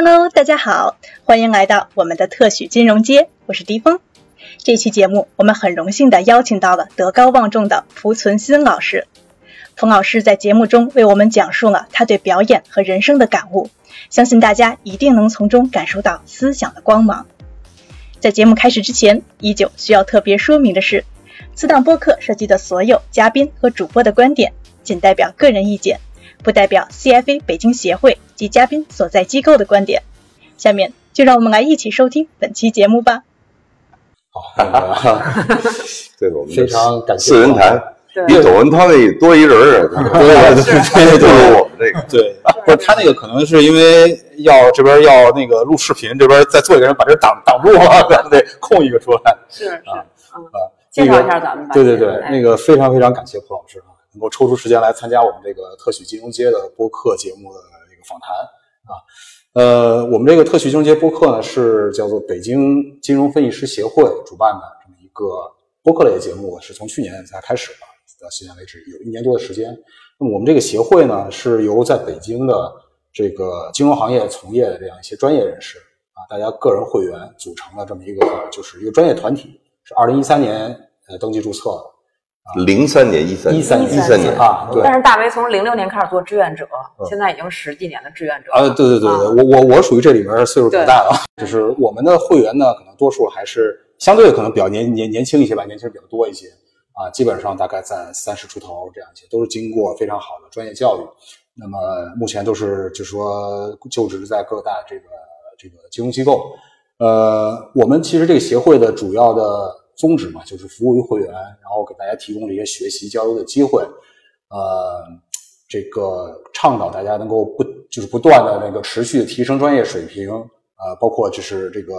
Hello，大家好，欢迎来到我们的特许金融街，我是迪峰。这期节目我们很荣幸的邀请到了德高望重的蒲存昕老师。冯老师在节目中为我们讲述了他对表演和人生的感悟，相信大家一定能从中感受到思想的光芒。在节目开始之前，依旧需要特别说明的是，此档播客涉及的所有嘉宾和主播的观点，仅代表个人意见。不代表 CFA 北京协会及嘉宾所在机构的观点。下面就让我们来一起收听本期节目吧。好，对我们非常感谢四人谈，比窦文涛那多一人儿，对就是我们这个。对，不是他那个可能是因为要这边要那个录视频，这边再做一个人把这挡挡住了，咱们得空一个出来。是是啊介绍一下咱们吧。对对对，哎那个非常非常感谢蒲老师啊，能够抽出时间来参加我们这个特许金融街的播客节目的一个访谈啊。呃，我们这个特许金融街播客呢是叫做北京金融分析师协会主办的这么一个播客类的节目，是从去年才开始的，到现在为止有一年多的时间。那么我们这个协会呢是由在北京的这个金融行业从业的这样一些专业人士啊，大家个人会员组成了这么一个就是一个专业团体，是二零一三年呃登记注册的。零三年、一三年、13一三年。啊，对。但是大为从零六年开始做志愿者，嗯。现在已经十几年的志愿者啊，了。对对对对，啊。我我我属于这里边岁数比较大的，就是我们的会员呢，可能多数还是相对可能比较年年年轻一些吧，年轻人比较多一些。啊，基本上大概在三十出头这样一些，都是经过非常好的专业教育，那么目前都是就是说就职在各大这个这个金融机构，呃，我们其实这个协会的主要的宗旨嘛，就是服务于会员，然后给大家提供了一些学习交流的机会，呃，这个倡导大家能够不就是不断的那个持续地提升专业水平，呃，包括就是这个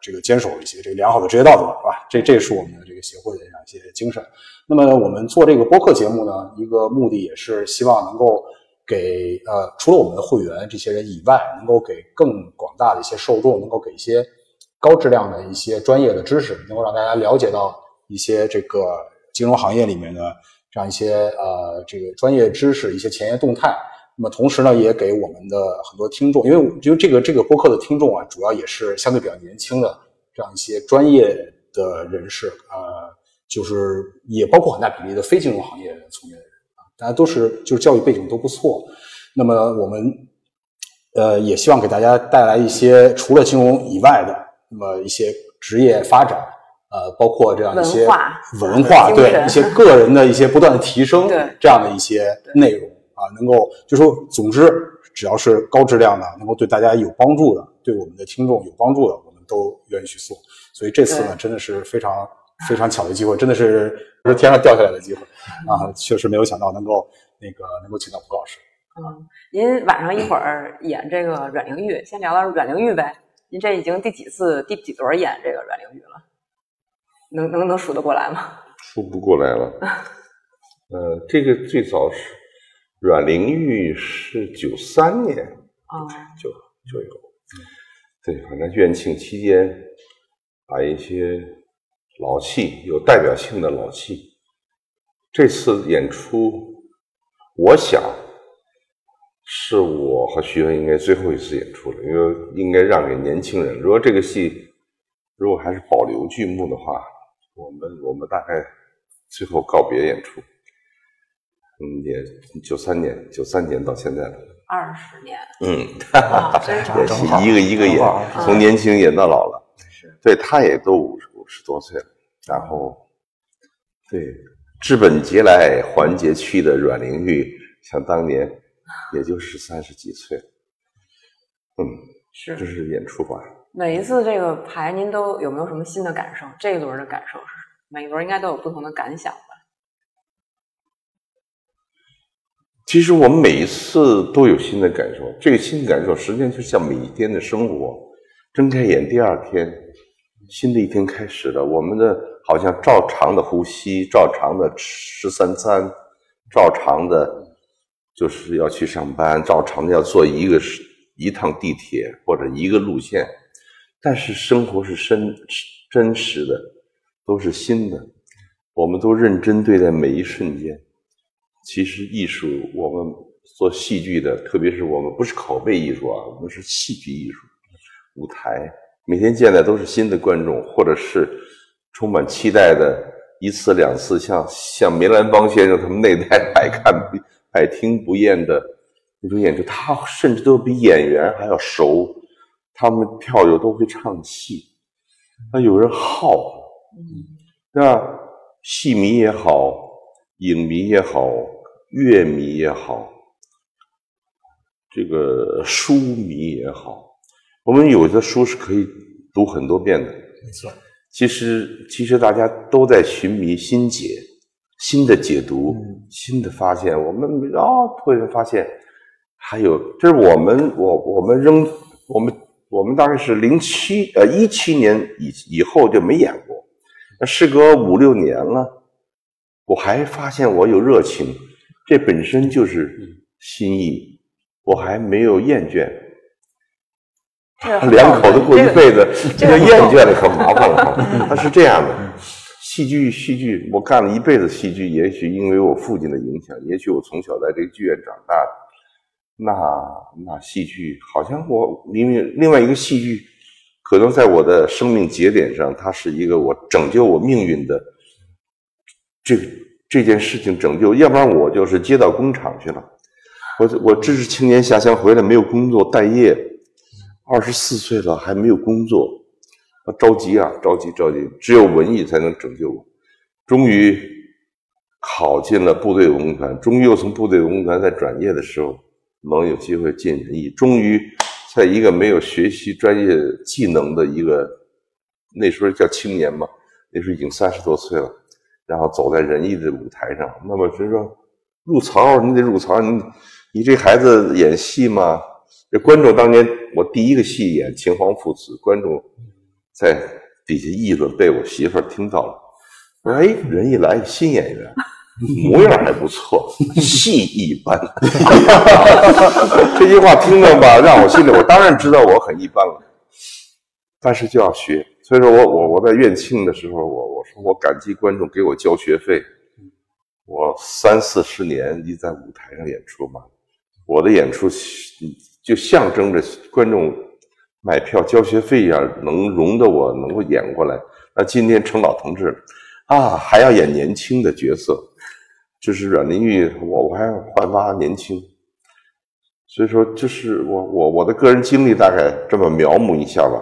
这个坚守一些这个良好的职业道德，是吧？这这是我们的这个协会的这样一些精神。那么我们做这个播客节目呢，一个目的也是希望能够给呃除了我们的会员这些人以外，能够给更广大的一些受众，能够给一些高质量的一些专业的知识，能够让大家了解到一些这个金融行业里面的这样一些呃这个专业知识、一些前沿动态。那么同时呢，也给我们的很多听众，因为我觉得这个这个播客的听众啊，主要也是相对比较年轻的这样一些专业的人士，呃，就是也包括很大比例的非金融行业从业的人啊，大家都是就是教育背景都不错。那么我们呃也希望给大家带来一些除了金融以外的那么一些职业发展，呃，包括这样一些文化文化对一些个人的一些不断的提升，对这样的一些内容啊，能够就说总之只要是高质量的，能够对大家有帮助的，对我们的听众有帮助的，我们都愿意去做。所以这次呢，真的是非常非常巧的机会，真的是是天上掉下来的机会啊！确实没有想到能够那个能够请到蒲老师。嗯，您晚上一会儿演这个阮玲玉，先聊聊阮玲玉呗。您这已经第几次、第几轮演这个阮玲玉了？能能能数得过来吗？数不过来了。呃，这个最早是阮玲玉是九三年啊、就就有，对，反正院庆期间把一些老戏有代表性的老戏，这次演出，我想是我和徐文应该最后一次演出了，因为应该让给年轻人。如果这个戏如果还是保留剧目的话，我们我们大概最后告别演出。嗯，也九三年，九三年到现在了。二十年嗯，啊，真是 也是一个一个演，从年轻演到老了。是对，他也都五十五十多岁了。然后，对，治本节来还节去的阮玲玉，想当年也就是三十几岁。嗯，是这是演出吧？每一次这个排，您都有没有什么新的感受？这一轮的感受是什么？每一轮应该都有不同的感想吧？其实我们每一次都有新的感受，这个新的感受实际上就像每一天的生活。睁开眼，第二天，新的一天开始了。我们的好像照常的呼吸，照常的吃三餐，照常的，就是要去上班，照常的要坐一个一趟地铁或者一个路线。但是生活是真真实的，都是新的，我们都认真对待每一瞬间。其实艺术，我们做戏剧的，特别是我们不是拷贝艺术啊，我们是戏剧艺术，舞台每天见的都是新的观众，或者是充满期待的一次两次，像像梅兰芳先生他们那代 爱看爱听不厌的那种演出，他甚至都比演员还要熟，他们票友都会唱戏，那有人好，对吧？戏迷也好，影迷也好，乐迷也好，这个书迷也好，我们有的书是可以读很多遍的。没错，其实其实大家都在寻觅新解、新的解读、新的发现。我们啊，突然发现还有，这是我们我我们扔我们我们大概是零七呃一七年以以后就没演过。那事隔五六年了，我还发现我有热情，这本身就是心意，我还没有厌倦。两口子过一辈子，这个厌倦了可麻烦了。他是这样的，戏剧戏剧，我干了一辈子戏剧，也许因为我父亲的影响，也许我从小在这个剧院长大的，那那戏剧好像我明明另外一个戏剧。可能在我的生命节点上，它是一个我拯救我命运的这这件事情拯救，要不然我就是接到工厂去了。我我知识青年下乡回来没有工作待业，二十四岁了还没有工作，啊着急啊着急着急，只有文艺才能拯救我。终于考进了部队文工团，终于又从部队文工团在转业的时候能有机会进人艺，终于。在一个没有学习专业技能的一个那时候叫青年嘛，那时候已经三十多岁了，然后走在仁义的舞台上，那么就说入槽，你得入槽，你你这孩子演戏嘛？这观众当年我第一个戏演秦皇父子，观众在底下议论，被我媳妇儿听到了，说：“哎，人一来新演员。”模样还不错，戏一般。这句话听着吧，让我心里我当然知道我很一般了，但是就要学。所以说我我我在院庆的时候，我我说我感激观众给我交学费。我三四十年一在舞台上演出嘛，我的演出就象征着观众买票交学费一样，能容得我能够演过来。那今天成老同志啊，还要演年轻的角色。就是阮玲玉，我我还焕发年轻，所以说就是我我我的个人经历大概这么描摹一下吧。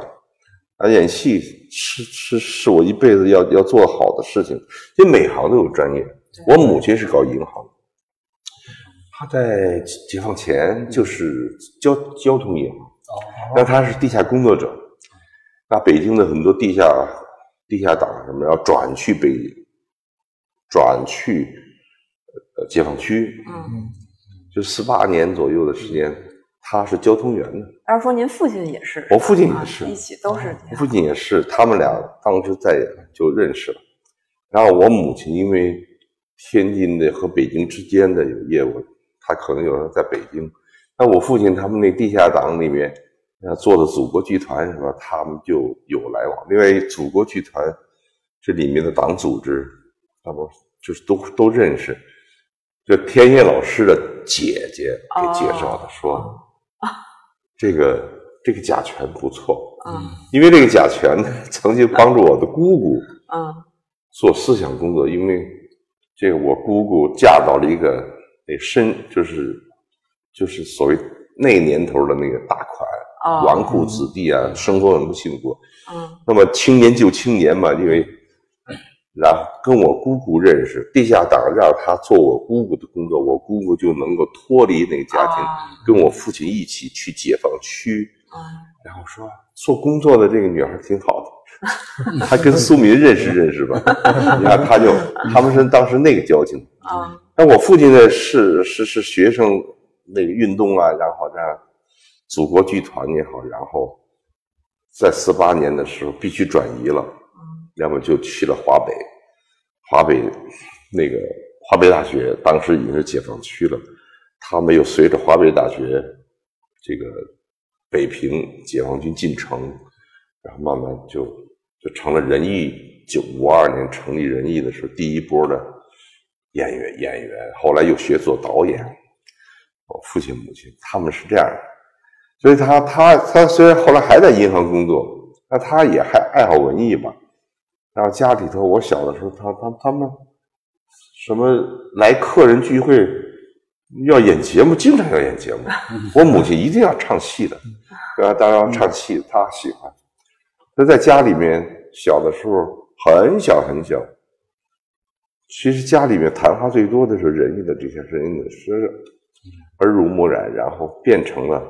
啊，演戏是是是我一辈子要要做好的事情，因为每行都有专业。我母亲是搞银行，她在解放前就是交交通银行，那他是地下工作者，那北京的很多地下地下党什么要转去北转去。呃，解放区，嗯，就四八年左右的时间，他是交通员呢。要是说您父亲也是，我父亲也是，一起都是。我父亲也是，他们俩当时在就认识了。然后我母亲因为天津的和北京之间的有业务，他可能有时候在北京。那我父亲他们那地下党里面，做的祖国剧团什么，他们就有来往。另外，祖国剧团这里面的党组织，那不就是都都认识。就天野老师的姐姐给介绍的，说 这个这个甲醛不错，嗯，因为这个甲醛呢，曾经帮助我的姑姑，嗯，做思想工作，因为这个我姑姑嫁到了一个那深，就是就是所谓那年头的那个大款纨绔子弟啊，生活很不幸福，嗯，那么青年就青年嘛，因为。然后跟我姑姑认识，地下党让他做我姑姑的工作，我姑姑就能够脱离那个家庭，跟我父亲一起去解放区。然后说做工作的这个女孩挺好的，她跟苏民认识认识吧。你看他就他们是当时那个交情。啊，那我父亲呢是是是学生那个运动啊，然后呢祖国剧团也好，然后在四八年的时候必须转移了。要么就去了华北，华北那个华北大学当时已经是解放区了，他没有随着华北大学这个北平解放军进城，然后慢慢就就成了仁义。九五二年成立仁义的时候，第一波的演员演员，后来又学做导演，我父亲母亲他们是这样的，所以他他他虽然后来还在银行工作，那他也还爱好文艺嘛。然后家里头，我小的时候，他他他们什么来客人聚会要演节目，经常要演节目。我母亲一定要唱戏的，啊，当然唱戏他喜欢。他在家里面小的时候很小很小。其实家里面谈话最多的是仁义的这些仁义的诗，耳濡目染，然后变成了。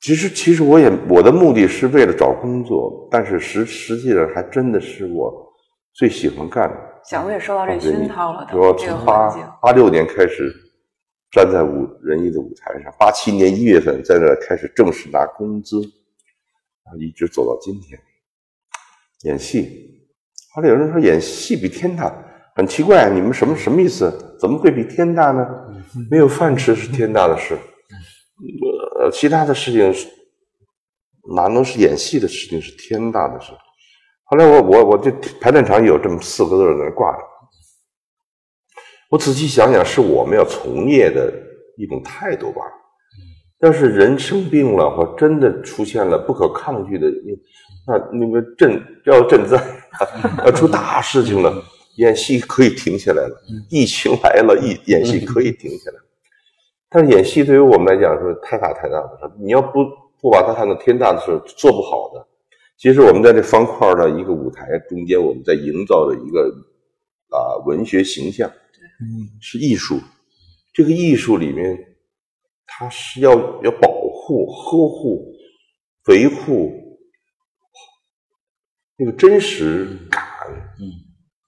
其实，其实我也我的目的是为了找工作，但是实实际上还真的是我最喜欢干的。小时也受到这熏陶了，我从八八六年开始站在舞仁义的舞台上，八七年一月份在那开始正式拿工资，啊，一直走到今天，演戏。后来有人说演戏比天大，很奇怪，你们什么什么意思？怎么会比天大呢？没有饭吃是天大的事，呃，其他的事情是哪能是演戏的事情是天大的事？后来我我我这排练场有这么四个字在那挂着，我仔细想想，是我们要从业的一种态度吧。要是人生病了或真的出现了不可抗拒的。那那个震要赈灾，要出大事情了，演戏可以停下来了。疫情来了，演演戏可以停下来。但是演戏对于我们来讲是太大太大的事，你要不不把它看作天大的事，做不好的。其实我们在这方块的一个舞台中间，我们在营造的一个啊文学形象，是艺术。这个艺术里面，它是要要保护、呵护、维护。那个真实感，嗯，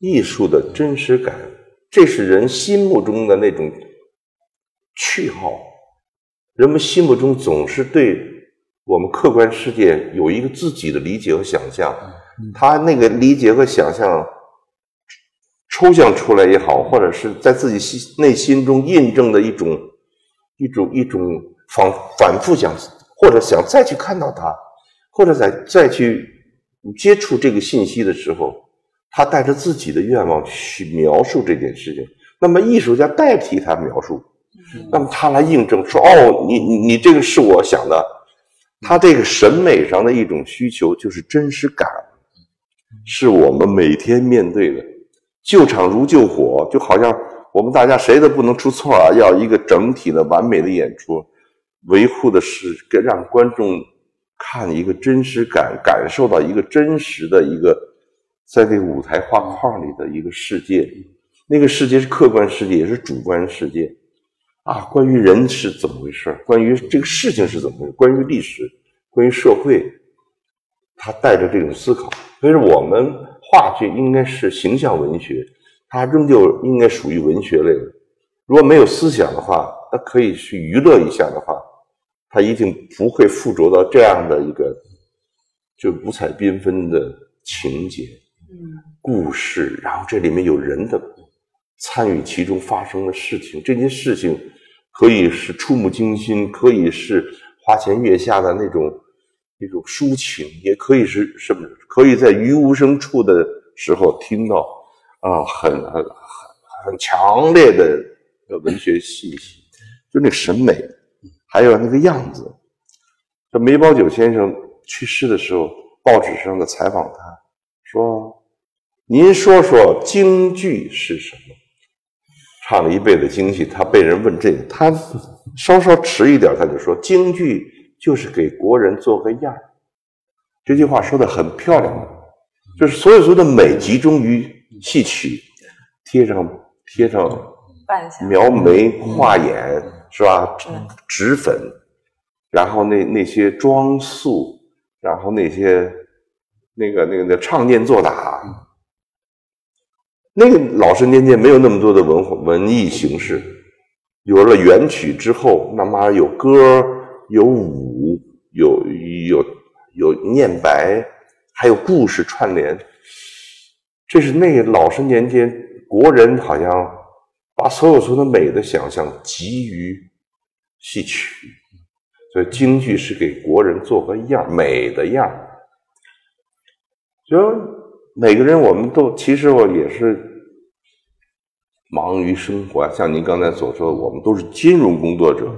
艺术的真实感，这是人心目中的那种趣号。人们心目中总是对我们客观世界有一个自己的理解和想象，他那个理解和想象抽象出来也好，或者是在自己心内心中印证的一种一种一种反反复想，或者想再去看到它，或者再再去。接触这个信息的时候，他带着自己的愿望去描述这件事情，那么艺术家代替他描述，那么他来印证说：“哦，你你你这个是我想的。”他这个审美上的一种需求就是真实感，是我们每天面对的。救场如救火，就好像我们大家谁都不能出错啊，要一个整体的完美的演出，维护的是让观众。看一个真实感，感受到一个真实的一个，在这个舞台画框里的一个世界，那个世界是客观世界，也是主观世界，啊，关于人是怎么回事？关于这个事情是怎么回事？关于历史，关于社会，他带着这种思考。所以说，我们话剧应该是形象文学，它仍旧应该属于文学类的。如果没有思想的话，它可以去娱乐一下的话。他一定不会附着到这样的一个就五彩缤纷的情节、故事，然后这里面有人的参与其中发生的事情。这件事情可以是触目惊心，可以是花前月下的那种一种抒情，也可以是什么？可以在于无声处的时候听到啊，很很很很强烈的文学气息，就那审美。还有那个样子，这梅葆玖先生去世的时候，报纸上的采访他说：“您说说京剧是什么？”唱了一辈子京剧，他被人问这个，他稍稍迟一点，他就说：“京剧就是给国人做个样这句话说的很漂亮，就是所有所有的美集中于戏曲，贴上贴上描眉画眼。是吧？脂粉，然后那那些装束，然后那些那个那个那唱念做打，那个老生年间没有那么多的文化文艺形式，有了元曲之后，那么有歌，有舞，有有有念白，还有故事串联，这是那个老生年间国人好像。把所有所有的美的想象集于戏曲，所以京剧是给国人做个样，美的样。就每个人，我们都其实我也是忙于生活。像您刚才所说，我们都是金融工作者。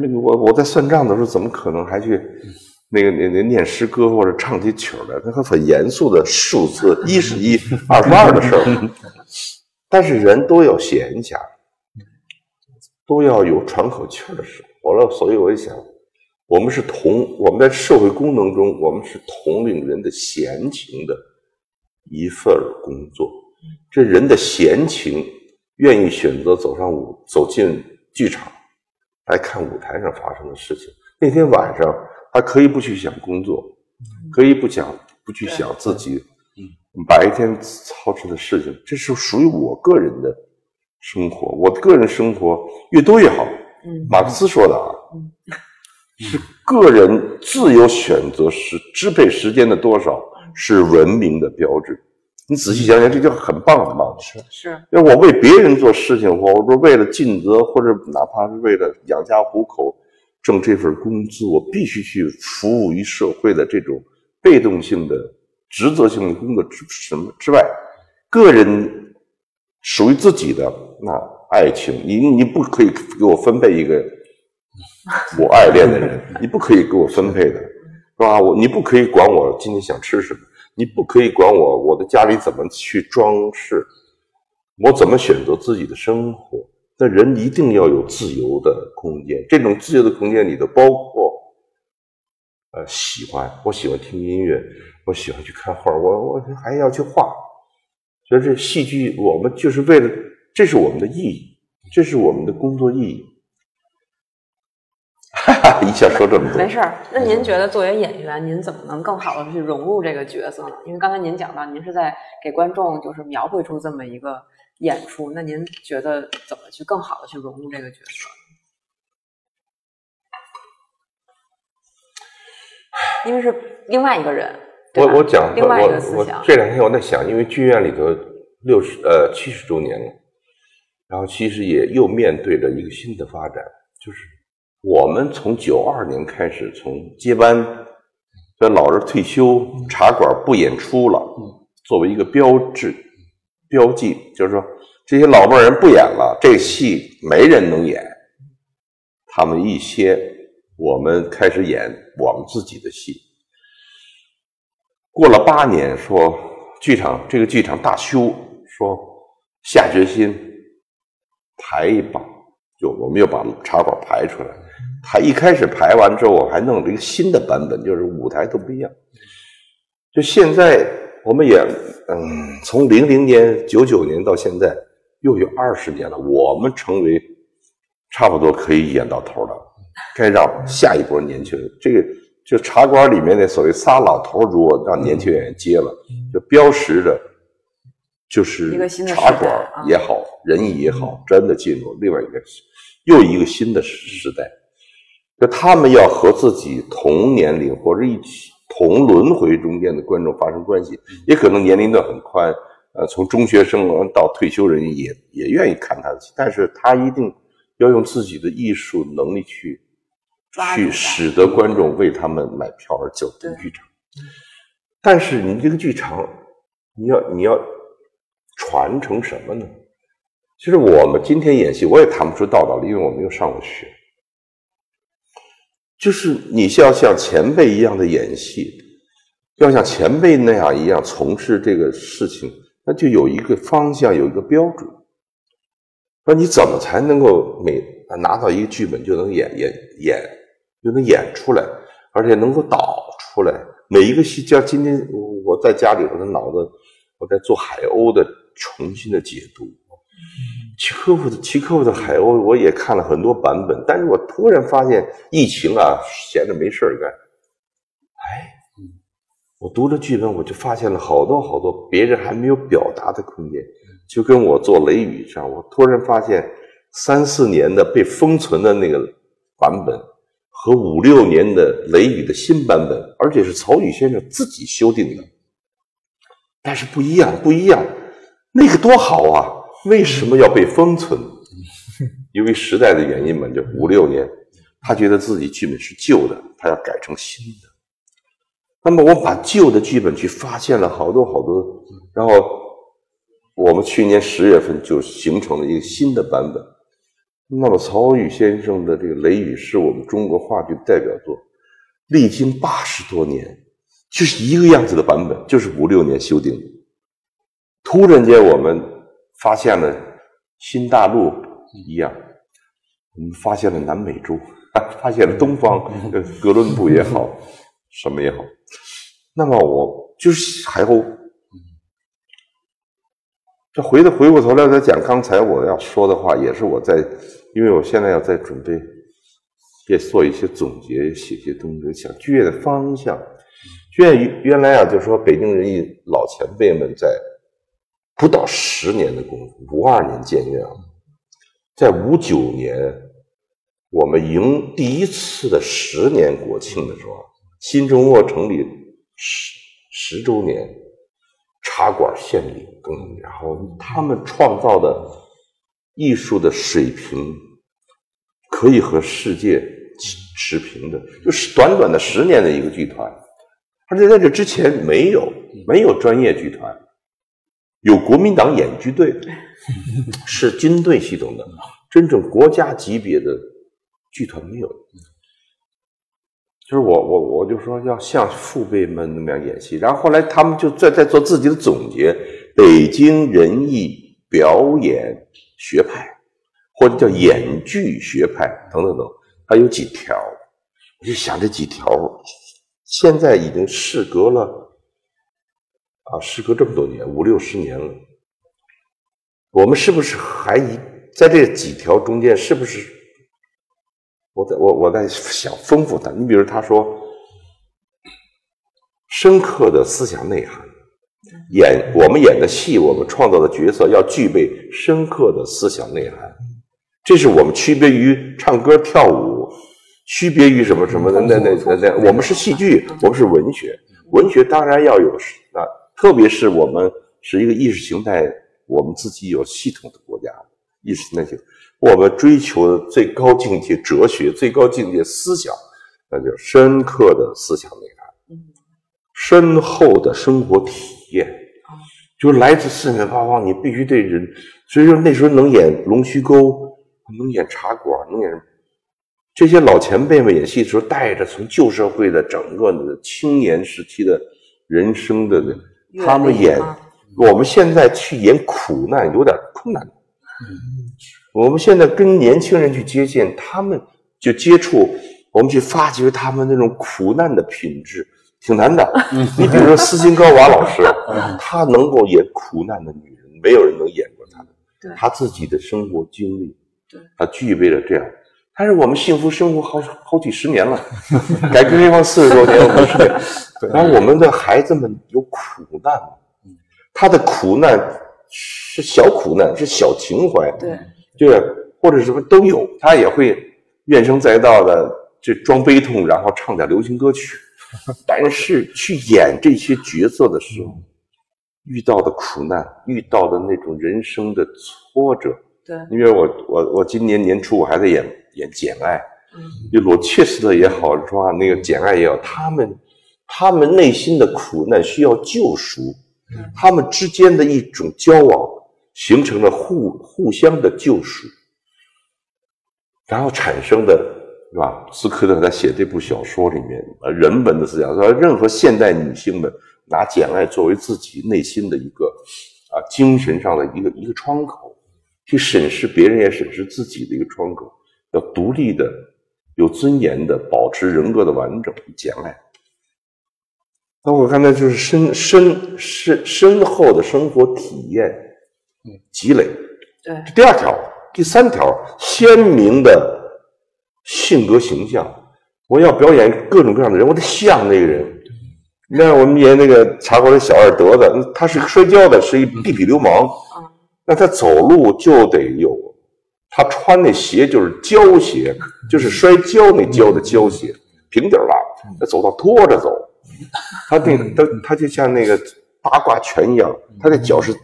那个我我在算账的时候，怎么可能还去那个那那念诗歌或者唱起曲来？那很严肃的数字，一是一，二是二的事儿。但是人都要闲暇，都要有喘口气的时候。完了，所以我一想，我们是同我们在社会功能中，我们是统领人的闲情的一份工作。这人的闲情，愿意选择走上舞，走进剧场。来看舞台上发生的事情。那天晚上，他可以不去想工作，可以不想，不去想自己白天操持的事情。这是属于我个人的生活。我的个人生活越多越好。马克思说的啊，是个人自由选择时支配时间的多少是文明的标志。你仔细想想，这就很棒很棒。是是，要我为别人做事情，我说为了尽责，或者哪怕是为了养家糊口，挣这份工资，我必须去服务于社会的这种被动性的职责性的工作之什么之外，个人属于自己的那爱情，你你不可以给我分配一个我爱恋的人，你不可以给我分配的，是吧？我你不可以管我今天想吃什么。你不可以管我，我的家里怎么去装饰，我怎么选择自己的生活？那人一定要有自由的空间，这种自由的空间里头包括，呃，喜欢，我喜欢听音乐，我喜欢去看画，我我还要去画。所以这戏剧，我们就是为了，这是我们的意义，这是我们的工作意义。哈哈，一下说这么多，没事儿。那您觉得作为演员，您怎么能更好的去融入这个角色呢？因为刚才您讲到，您是在给观众就是描绘出这么一个演出，那您觉得怎么去更好的去融入这个角色？因为是另外一个人，我我讲，另外一个思想。这两天我在想，因为剧院里头六十呃七十周年了，然后其实也又面对着一个新的发展，就是。我们从九二年开始，从接班，这老人退休，茶馆不演出了，作为一个标志、标记，就是说这些老辈人不演了，这戏没人能演。他们一些，我们开始演我们自己的戏。过了八年，说剧场这个剧场大修，说下决心排一把，就我们又把茶馆排出来。他一开始排完之后，我还弄了一个新的版本，就是舞台都不一样。就现在，我们也嗯，从零零年、九九年到现在，又有二十年了。我们成为差不多可以演到头了，该让下一波年轻人。这个就茶馆里面的所谓仨老头，如果让年轻演员接了，就标识着就是茶馆也好，人艺也好，真的进入另外一个又一个新的时代。就他们要和自己同年龄或者一起同轮回中间的观众发生关系，也可能年龄段很宽，呃，从中学生到退休人也也愿意看他的戏，但是他一定要用自己的艺术能力去去使得观众为他们买票而走进剧场。但是你这个剧场，你要你要传承什么呢？其实我们今天演戏，我也谈不出道道理，因为我没有上过学。就是你要像前辈一样的演戏，要像前辈那样一样从事这个事情，那就有一个方向，有一个标准。那你怎么才能够每拿到一个剧本就能演演演，就能演出来，而且能够导出来？每一个戏，像今天我在家里，我的脑子我在做海鸥的重新的解读。齐科夫的齐科夫的海鸥，我也看了很多版本，但是我突然发现疫情啊，闲着没事干，哎，我读了剧本，我就发现了好多好多别人还没有表达的空间，就跟我做雷雨上，我突然发现三四年的被封存的那个版本和五六年的雷雨的新版本，而且是曹禺先生自己修订的，但是不一样，不一样，那个多好啊！为什么要被封存？因为时代的原因嘛，就五六年，他觉得自己剧本是旧的，他要改成新的。那么我把旧的剧本去发现了好多好多，然后我们去年十月份就形成了一个新的版本。那么曹禺先生的这个《雷雨》是我们中国话剧代表作，历经八十多年，就是一个样子的版本，就是五六年修订的。突然间，我们发现了新大陆一样，我们发现了南美洲，发现了东方，哥伦布也好，什么也好。那么我就是还有，这回的回过头来再讲刚才我要说的话，也是我在，因为我现在要在准备，也做一些总结，写些东西，想剧院的方向。剧院原来啊，就说北京人艺老前辈们在。不到十年的功夫，五二年建院，在五九年，我们迎第一次的十年国庆的时候，新中国成立十十周年，茶馆献礼，更然后他们创造的艺术的水平，可以和世界持平的，就是短短的十年的一个剧团，而且在这之前没有没有专业剧团。有国民党演剧队，是军队系统的，真正国家级别的剧团没有。就是我我我就说要像父辈们那么样演戏，然后后来他们就在在做自己的总结，北京人艺表演学派，或者叫演剧学派等等等，它有几条，我就想这几条，现在已经事隔了。啊，时隔这么多年，五六十年了，我们是不是还一在这几条中间？是不是？我在我我在想丰富它。你比如他说，深刻的思想内涵，演我们演的戏，我们创造的角色要具备深刻的思想内涵，这是我们区别于唱歌跳舞，区别于什么什么的？那那那那，我们是戏剧，我们是文学，文学当然要有啊。特别是我们是一个意识形态，我们自己有系统的国家，意识形态性，我们追求的最高境界哲学、最高境界思想，那叫深刻的思想内涵，深厚的生活体验，就来自四面八方，你必须对人。所以说那时候能演龙须沟，能演茶馆，能演这些老前辈们演戏的时候，带着从旧社会的整个的青年时期的人生的。他们演，我们现在去演苦难有点困难。我们现在跟年轻人去接近，他们就接触，我们去发掘他们那种苦难的品质，挺难的。你比如说斯琴高娃老师，他能够演苦难的女人，没有人能演过他的。他自己的生活经历，他具备了这样。但是我们幸福生活好好几十年了，改革开放四十多年，五十年，然后我们的孩子们有苦难，他的苦难是小苦难，是小情怀，对，就是或者什么都有，他也会怨声载道的，这装悲痛，然后唱点流行歌曲。但是去演这些角色的时候，遇到的苦难，遇到的那种人生的挫折，对，因为我我我今年年初我还在演。演《简爱》，就罗切斯特也好，是吧？那个《简爱》也好，他们他们内心的苦难需要救赎，他们之间的一种交往形成了互互相的救赎，然后产生的，是吧？斯科特在写这部小说里面，呃，人文的思想，说任何现代女性们拿《简爱》作为自己内心的一个啊精神上的一个一个窗口，去审视别人也审视自己的一个窗口。要独立的、有尊严的保持人格的完整与简爱。那我刚才就是深深深深厚的生活体验，嗯，积累。对。第二条、第三条，鲜明的性格形象。我要表演各种各样的人，我得像那个人。你看，我们演那个茶馆的小二德子，他是摔跤的，是一地痞流氓。那他走路就得有。他穿那鞋就是胶鞋，就是摔跤那胶的胶鞋，平底儿走道拖着走。他那他他就像那个八卦拳一样，他的脚是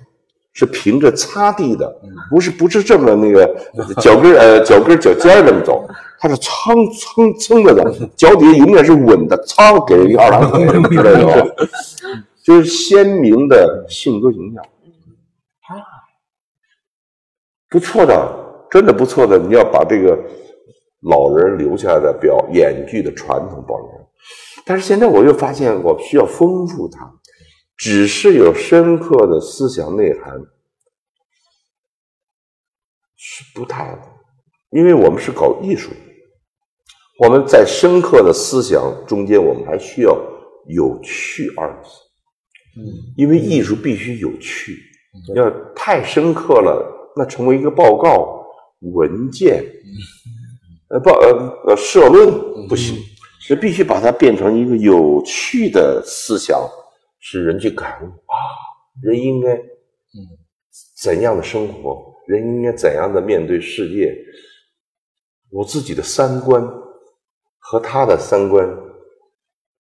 是平着擦地的，不是不是这么那个 脚跟呃脚跟脚尖这么走，他是蹭蹭蹭着走，脚底下永远是稳的，蹭给人一二郎腿，知道吗？就是鲜明的性格形象。啊不错的，真的不错的。你要把这个老人留下来的表演剧的传统保留。但是现在我又发现，我需要丰富它，只是有深刻的思想内涵是不太，因为我们是搞艺术，我们在深刻的思想中间，我们还需要有趣二字。嗯，因为艺术必须有趣，要太深刻了，那成为一个报告文件，呃报呃呃社论不行。是必须把它变成一个有趣的思想，使人去感悟啊，人应该嗯怎样的生活，人应该怎样的面对世界。我自己的三观和他的三观，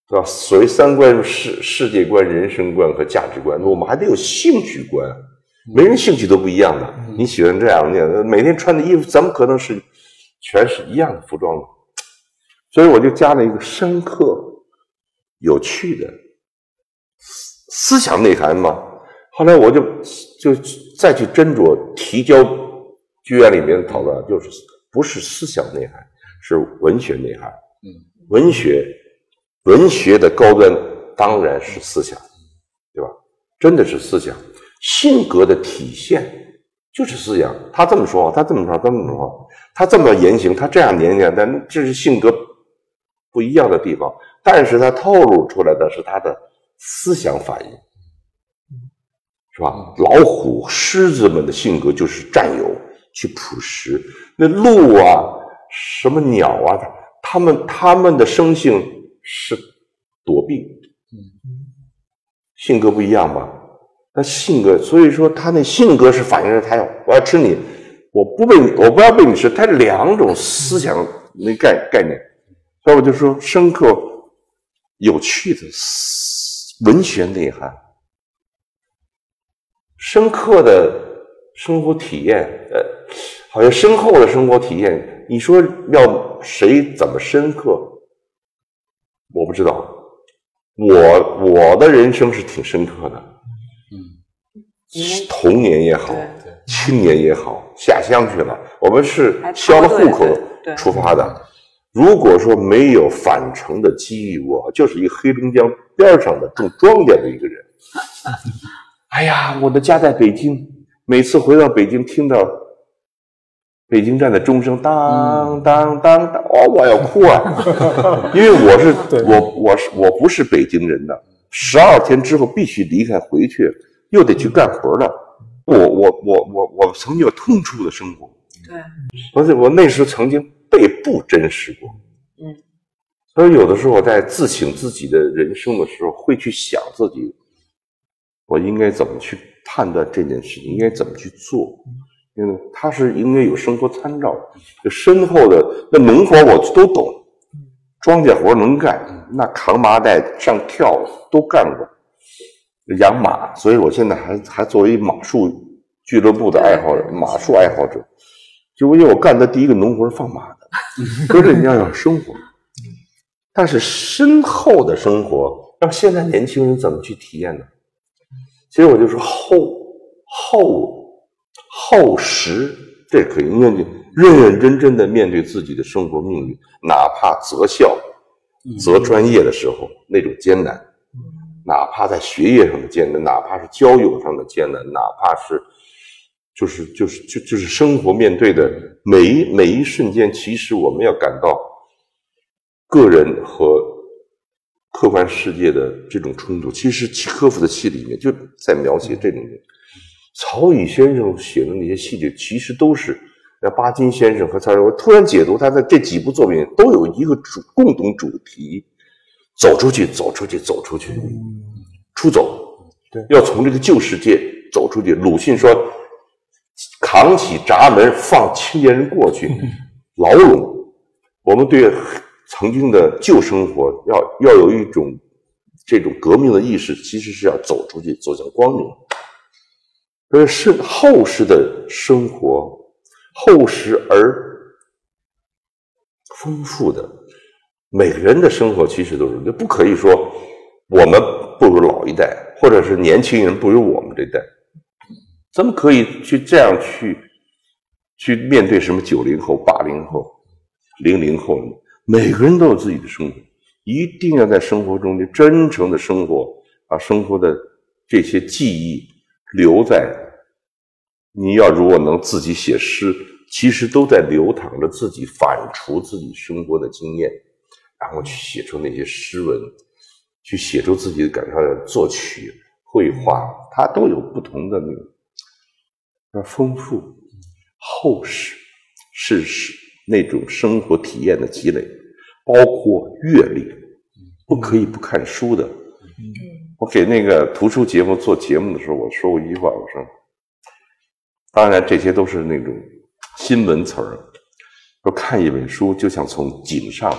对吧？所谓三观世世界观、人生观和价值观，我们还得有兴趣观。每人兴趣都不一样的，你喜欢这样的，每天穿的衣服怎么可能是全是一样的服装呢？所以我就加了一个深刻、有趣的思思想内涵嘛。后来我就就再去斟酌提交剧院里面讨论，就是不是思想内涵，是文学内涵。嗯，文学文学的高端当然是思想，对吧？真的是思想，性格的体现就是思想。他这么说，他这么说，他这么说，他这么言行，他这样言行，但这是性格。不一样的地方，但是它透露出来的是他的思想反应，是吧？老虎、狮子们的性格就是占有，去捕食；那鹿啊，什么鸟啊，它们它们的生性是躲避，性格不一样吧？那性格，所以说他那性格是反映着他要我要吃你，我不被我不要被你吃，它两种思想那概概念。那我就说，深刻、有趣的文学内涵，深刻的生活体验，呃，好像深厚的生活体验。你说要谁怎么深刻？我不知道。我我的人生是挺深刻的，嗯，童年也好，青年也好，下乡去了，我们是销了户口出发的。如果说没有返程的机遇，我就是一个黑龙江边上的种庄稼的一个人。哎呀，我的家在北京，每次回到北京，听到北京站的钟声当当当当，哦，我要哭啊！因为我是我我是我不是北京人的，十二天之后必须离开回去，又得去干活了。我我我我我曾经有痛处的生活，对，而且我那时曾经。被不真实过，嗯，所以有的时候我在自省自己的人生的时候，会去想自己，我应该怎么去判断这件事情，应该怎么去做，因为他是应该有生活参照，就深厚的那农活我都懂，庄稼活能干，那扛麻袋上跳都干过，养马，所以我现在还还作为马术俱乐部的爱好者，马术爱好者，就因为我干的第一个农活是放马。可是你要有生活，但是深厚的生活，让现在年轻人怎么去体验呢？其实我就说厚厚厚实，这可以面对认认真真的面对自己的生活命运，哪怕择校择专业的时候那种艰难，哪怕在学业上的艰难，哪怕是交友上的艰难，哪怕是。就是就是就就是生活面对的每一每一瞬间，其实我们要感到个人和客观世界的这种冲突。其实契诃夫的戏里面就在描写这种人。曹禺先生写的那些细节，其实都是那巴金先生和曹禺。我突然解读他的这几部作品，都有一个主共同主题：走出去，走出去，走出去，出走。对，要从这个旧世界走出去。鲁迅说。扛起闸门，放青年人过去，牢笼。我们对曾经的旧生活，要要有一种这种革命的意识，其实是要走出去，走向光明。呃，是后世的生活，厚实而丰富的。每个人的生活其实都是，就不可以说我们不如老一代，或者是年轻人不如我们这代。怎么可以去这样去去面对什么九零后、八零后、零零后呢，每个人都有自己的生活，一定要在生活中的真诚的生活，把生活的这些记忆留在。你要如果能自己写诗，其实都在流淌着自己反刍自己生活的经验，然后去写出那些诗文，去写出自己的感受，作曲、绘画，它都有不同的那种，那丰富、厚实、事实那种生活体验的积累，包括阅历，不可以不看书的。我给那个图书节目做节目的时候，我说过一句话，我说。当然，这些都是那种新闻词儿。说看一本书，就像从井上，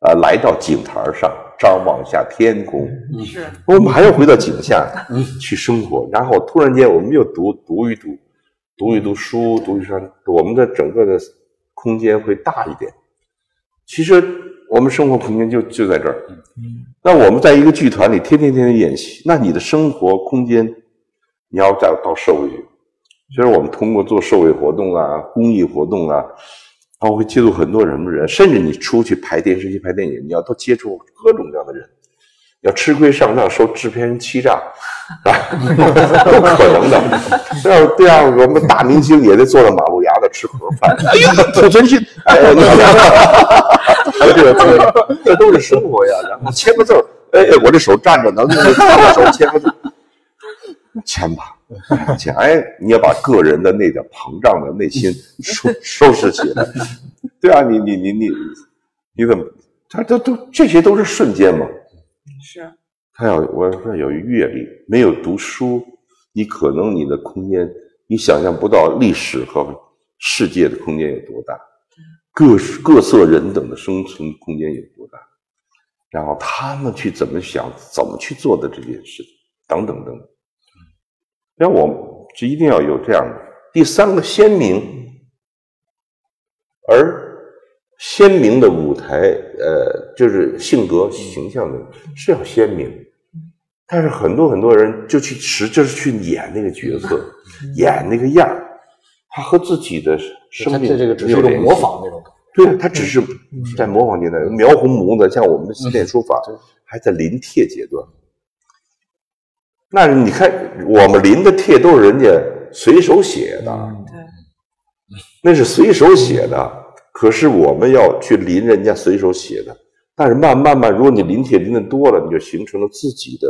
啊，来到井台上，张望下天空。是。我们还要回到井下去生活，然后突然间，我们又读读一读，读一读书，读一读，我们的整个的空间会大一点。其实我们生活空间就就在这儿。那我们在一个剧团里天天天天演戏，那你的生活空间，你要再到社会去。其实我们通过做社会活动啊、公益活动啊，他会接触很多什么人，甚至你出去拍电视剧、拍电影，你要都接触各种各样的人，要吃亏上当、受制片人欺诈，啊，不可能的。对啊，对啊，我们大明星也得坐在马路牙子吃盒饭。哎呀，濮存昕，哎呀，这这都是生活呀。然后签个字哎哎，我这手站着能用手签个字，签吧。签，哎，你要把个人的那点膨胀的内心收收拾起来，对啊，你你你你你怎么？他都都这些都是瞬间嘛。是。他要我说有阅历，没有读书，你可能你的空间，你想象不到历史和世界的空间有多大，各各色人等的生存空间有多大，然后他们去怎么想，怎么去做的这件事，等等等。那我是一定要有这样的第三个鲜明，而鲜明的舞台，呃，就是性格形象的是要鲜明，但是很多很多人就去实就是去演那个角色，演那个样他和自己的生命这个只是一种模仿那种，对他只是在模仿阶段，描红模子，像我们的习练书法还在临帖阶段。那你看，我们临的帖都是人家随手写的，对，那是随手写的。可是我们要去临人家随手写的，但是慢慢慢，如果你临帖临的多了，你就形成了自己的，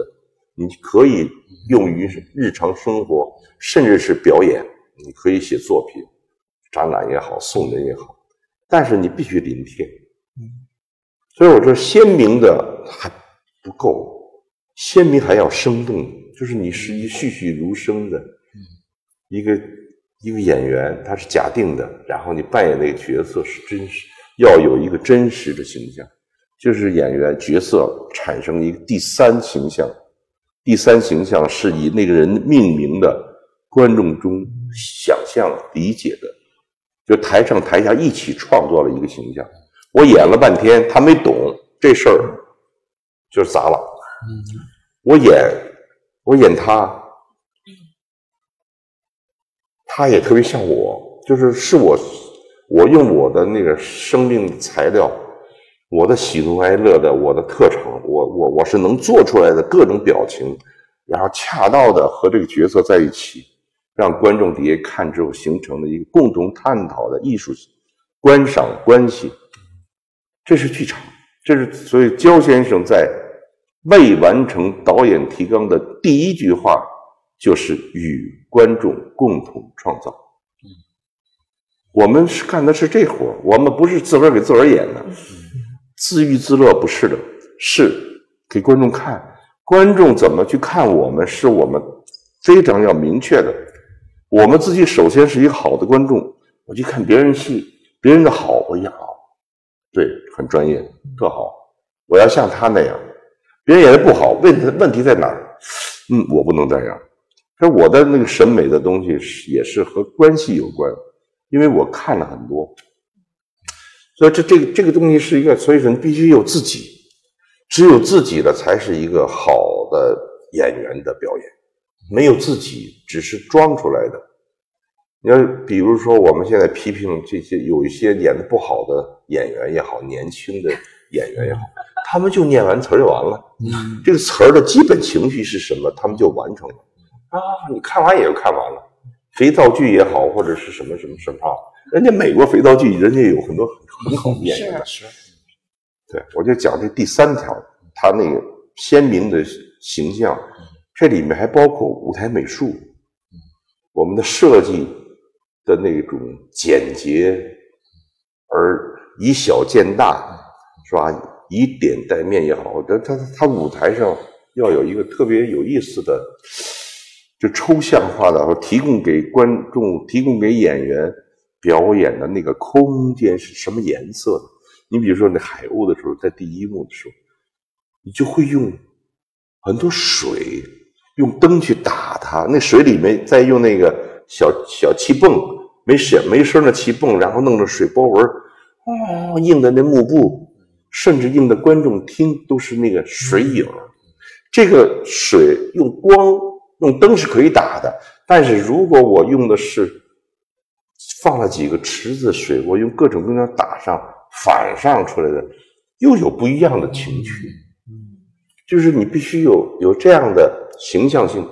你可以用于日常生活，甚至是表演，你可以写作品，展览也好，送人也好。但是你必须临帖，所以我说鲜明的还不够，鲜明还要生动。就是你是一栩栩如生的，一个一个演员，他是假定的，然后你扮演那个角色是真实，要有一个真实的形象，就是演员角色产生一个第三形象，第三形象是以那个人命名的，观众中想象理解的，就台上台下一起创作了一个形象，我演了半天，他没懂这事儿，就砸了，我演。我演他，他也特别像我，就是是我，我用我的那个生命材料，我的喜怒哀乐的，我的特长，我我我是能做出来的各种表情，然后恰到的和这个角色在一起，让观众底下看之后形成了一个共同探讨的艺术观赏关系，这是剧场，这是所以焦先生在。未完成导演提纲的第一句话就是与观众共同创造。我们是干的是这活我们不是自个儿给自个儿演的，自娱自乐不是的，是给观众看。观众怎么去看我们，是我们非常要明确的。我们自己首先是一个好的观众，我去看别人戏，别人的好，我呀，对，很专业，特好，我要像他那样。别人演的不好，问题问题在哪儿？嗯，我不能这样。说我的那个审美的东西是也是和关系有关，因为我看了很多，所以这这个这个东西是一个，所以说你必须有自己，只有自己的才是一个好的演员的表演，没有自己只是装出来的，你要比如说，我们现在批评这些有一些演的不好的演员也好，年轻的演员也好，他们就念完词儿就完了。嗯，这个词儿的基本情绪是什么，他们就完成了。啊，你看完也就看完了。肥皂剧也好，或者是什么什么什么，人家美国肥皂剧，人家有很多很好的演员。是，对，我就讲这第三条，他那个鲜明的形象，这里面还包括舞台美术，我们的设计。的那种简洁而以小见大，是吧？以点带面也好，他他他舞台上要有一个特别有意思的，就抽象化的，提供给观众、提供给演员表演的那个空间是什么颜色的？你比如说那海鸥的时候，在第一幕的时候，你就会用很多水，用灯去打它，那水里面再用那个。小小气泵没声没声的气泵，然后弄着水波纹，哦，映的那幕布，甚至映的观众听都是那个水影。这个水用光用灯是可以打的，但是如果我用的是放了几个池子水，我用各种各样打上反上出来的，又有不一样的情趣。就是你必须有有这样的形象性，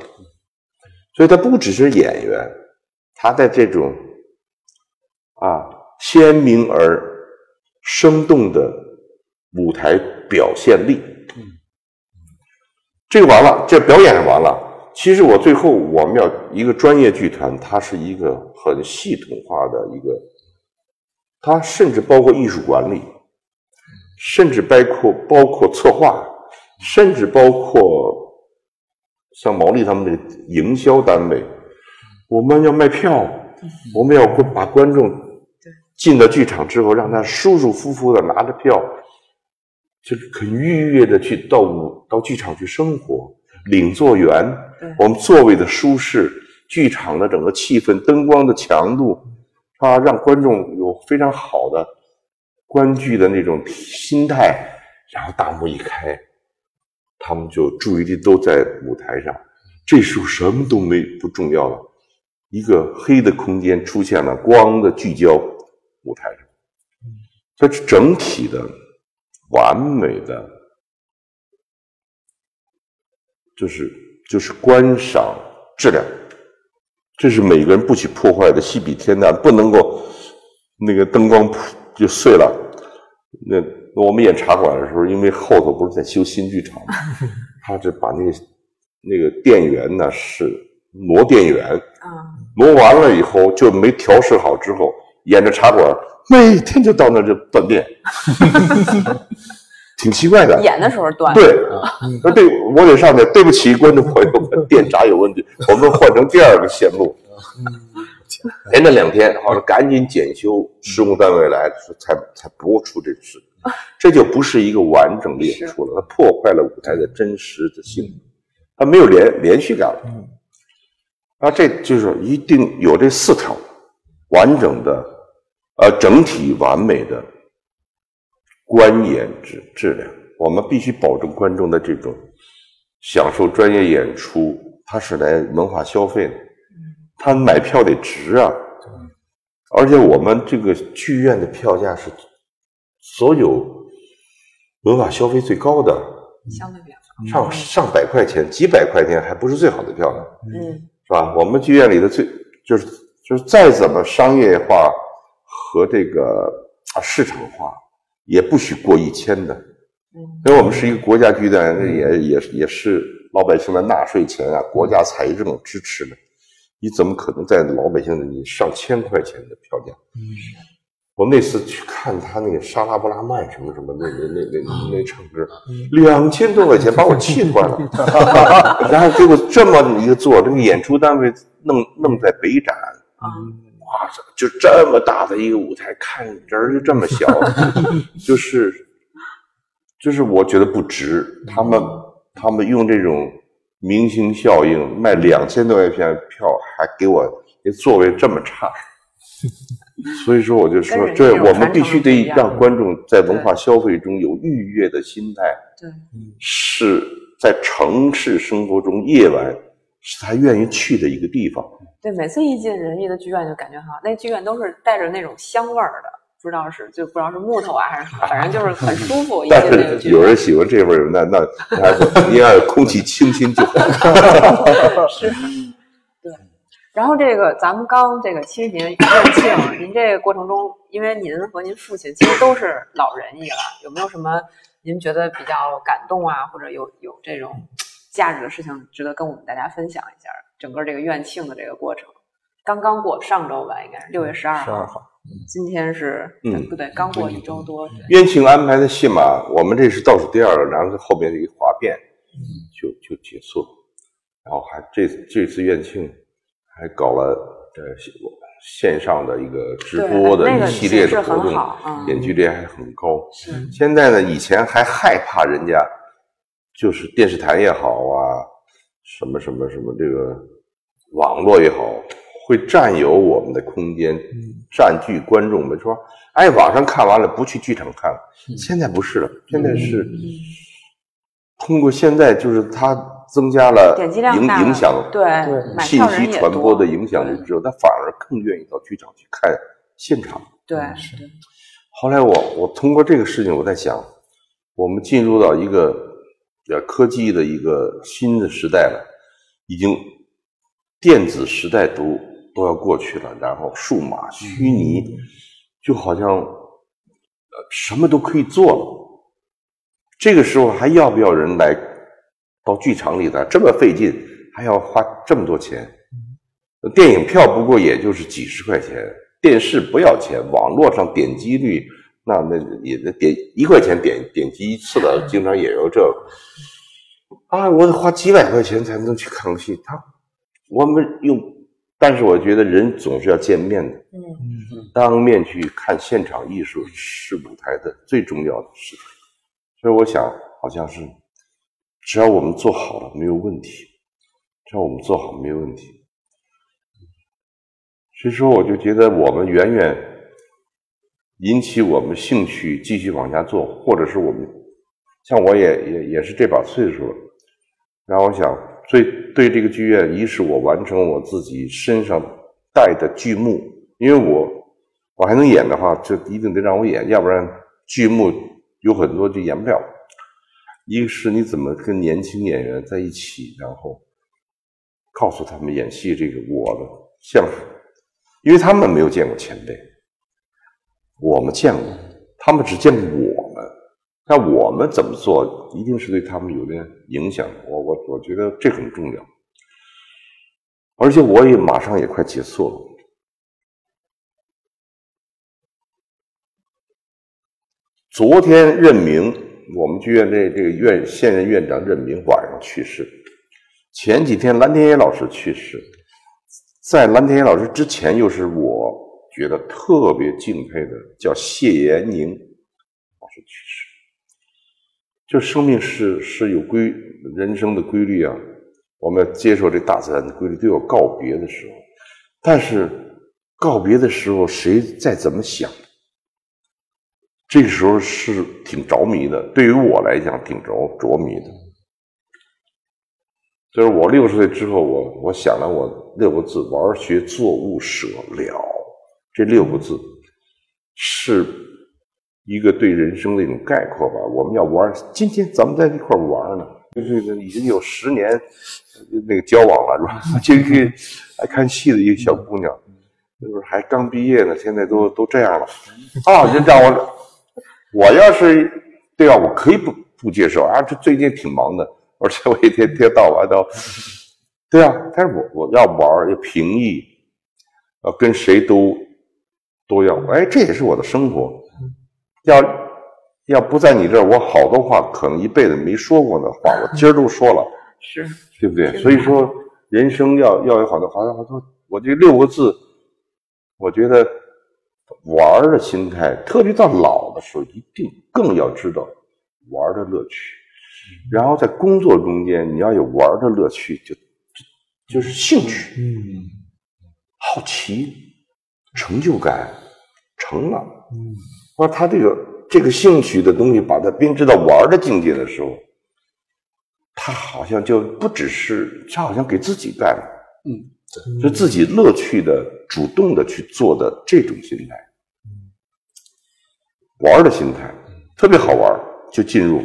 所以他不只是演员。他在这种啊鲜明而生动的舞台表现力，这个完了，这表演完了。其实我最后我们要一个专业剧团，它是一个很系统化的一个，它甚至包括艺术管理，甚至包括包括策划，甚至包括像毛利他们的营销单位。我们要卖票，我们要把观众进到剧场之后，让他舒舒服服的拿着票，就是很愉悦的去到舞到剧场去生活，领座员，我们座位的舒适，剧场的整个气氛，灯光的强度，啊，让观众有非常好的观剧的那种心态，然后大幕一开，他们就注意力都在舞台上，这时候什么都没不重要了。一个黑的空间出现了光的聚焦，舞台上，它是整体的完美的，就是就是观赏质量，这是每个人不许破坏的，戏比天大，不能够那个灯光就碎了。那我们演茶馆的时候，因为后头不是在修新剧场，他就把那个那个电源呢是。挪电源，啊，挪完了以后就没调试好，之后沿着茶馆每天就到那就断电，挺奇怪的。演的时候断。对，那对我得上去，对不起观众朋友们，电闸有问题，我们换成第二个线路。连着两天，好了，赶紧检修，施工单位来才才播出这事，这就不是一个完整的演出了，它破坏了舞台的真实的性，它没有连连续感了。啊，这就是一定有这四条完整的，呃，整体完美的观演质质量。我们必须保证观众的这种享受专业演出，他是来文化消费的，他买票得值啊。而且我们这个剧院的票价是所有文化消费最高的，相对比较上上百块钱，几百块钱还不是最好的票呢。嗯。是吧？我们剧院里的最就是就是再怎么商业化和这个市场化，也不许过一千的。嗯，因为我们是一个国家剧院，那也也也是老百姓的纳税钱啊，国家财政支持的，你怎么可能在老百姓的你上千块钱的票价？嗯。我那次去看他那个沙拉布拉曼什么什么那那那那那唱歌，两千多块钱把我 气坏了。然后给我这么一个座，这个演出单位弄弄在北展，哇，就这么大的一个舞台，看人就这么小，就是就是我觉得不值。他们他们用这种明星效应卖两千多块钱票，还给我这座位这么差。所以说，我就说，这我们必须得让观众在文化消费中有愉悦的心态。对，是在城市生活中夜晚是他愿意去的一个地方。对，每次一进仁义的剧院，就感觉好，那剧院都是带着那种香味儿的，不知道是就不知道是木头啊还是啥，反正就是很舒服。但是有人喜欢这味儿，那那那应该空气清新就好。是，对。然后这个咱们刚这个七十年院庆，您这个过程中，因为您和您父亲其实都是老仁义了，有没有什么您觉得比较感动啊，或者有有这种价值的事情，值得跟我们大家分享一下？整个这个院庆的这个过程，刚刚过上周吧，应该是六月十二号。十二号，今天是嗯不对，刚过一周多。院庆安排的戏码，我们这是倒数第二个，然后后面一个哗变，就就结束了。然后还这这次院庆还搞了呃线上的一个直播的一系列的活动，点击率还很高。现在呢，以前还害怕人家就是电视台也好啊。什么什么什么，这个网络也好，会占有我们的空间，占据观众们说，哎，网上看完了不去剧场看了。现在不是了，现在是通过现在就是它增加了影影响，对信息传播的影响力之后，他反而更愿意到剧场去看现场。对，是。后来我我通过这个事情，我在想，我们进入到一个。呃，科技的一个新的时代了，已经电子时代都都要过去了，然后数码虚拟，就好像呃什么都可以做了。这个时候还要不要人来到剧场里来？这么费劲，还要花这么多钱？电影票不过也就是几十块钱，电视不要钱，网络上点击率。那那也那点一块钱点点击一次的，经常也有这啊，我得花几百块钱才能去看个戏。他我们用，但是我觉得人总是要见面的，嗯嗯，当面去看现场艺术是舞台的最重要的事情。所以我想，好像是只要我们做好了，没有问题。只要我们做好，没有问题。所以说，我就觉得我们远远。引起我们兴趣，继续往下做，或者是我们像我也也也是这把岁数了，然后我想最对这个剧院，一是我完成我自己身上带的剧目，因为我我还能演的话，就一定得让我演，要不然剧目有很多就演不了。一个是你怎么跟年轻演员在一起，然后告诉他们演戏这个我的相声，因为他们没有见过前辈。我们见过，他们只见过我们，那我们怎么做，一定是对他们有点影响。我我我觉得这很重要，而且我也马上也快结束了。昨天任明，我们剧院这这个院现任院长任明晚上去世，前几天蓝天野老师去世，在蓝天野老师之前又是我。觉得特别敬佩的叫谢延宁老师去世，就生命是是有规人生的规律啊，我们要接受这大自然的规律，都有告别的时候。但是告别的时候，谁再怎么想，这时候是挺着迷的。对于我来讲，挺着着迷的。就是我六十岁之后，我我想了我六个字：玩、学、做、物、舍、了。这六个字是一个对人生的一种概括吧。我们要玩，今天咱们在一块玩呢，就是已经有十年那个交往了，是吧？这个爱看戏的一个小姑娘，就是还刚毕业呢，现在都都这样了啊！就让我，我要是对啊，我可以不不接受啊。这最近挺忙的，而且我一天天到晚都，对啊。但是我我要玩，要平易，要跟谁都。都要哎，这也是我的生活。要要不在你这儿，我好多话可能一辈子没说过的话，我今儿都说了，是对不对？所以说，人生要要有好多好多好多。我这六个字，我觉得玩的心态，特别到老的时候，一定更要知道玩的乐趣。然后在工作中间，你要有玩的乐趣，就就是兴趣，嗯，好奇，成就感。成了，嗯，说他这个这个兴趣的东西，把它编织到玩的境界的时候，他好像就不只是他好像给自己带了，嗯，是自己乐趣的、主动的去做的这种心态，玩的心态，特别好玩，就进入。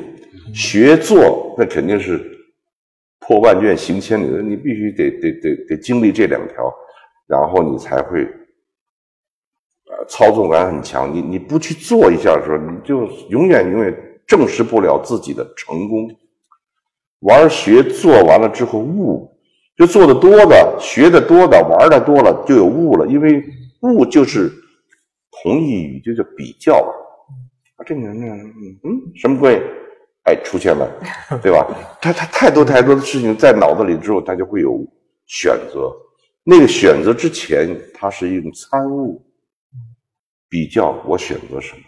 学做，那肯定是破万卷行千里的，你必须得得得得经历这两条，然后你才会，呃，操纵感很强。你你不去做一下的时候，你就永远永远证实不了自己的成功。玩学做完了之后悟。就做的多的，学的多的，玩的多了，就有悟了。因为悟就是同义语，就叫比较啊。这个人呢，嗯，什么关系？哎，出现了，对吧？他他太多太多的事情在脑子里之后，他就会有选择。那个选择之前，他是一种参悟、比较。我选择什么？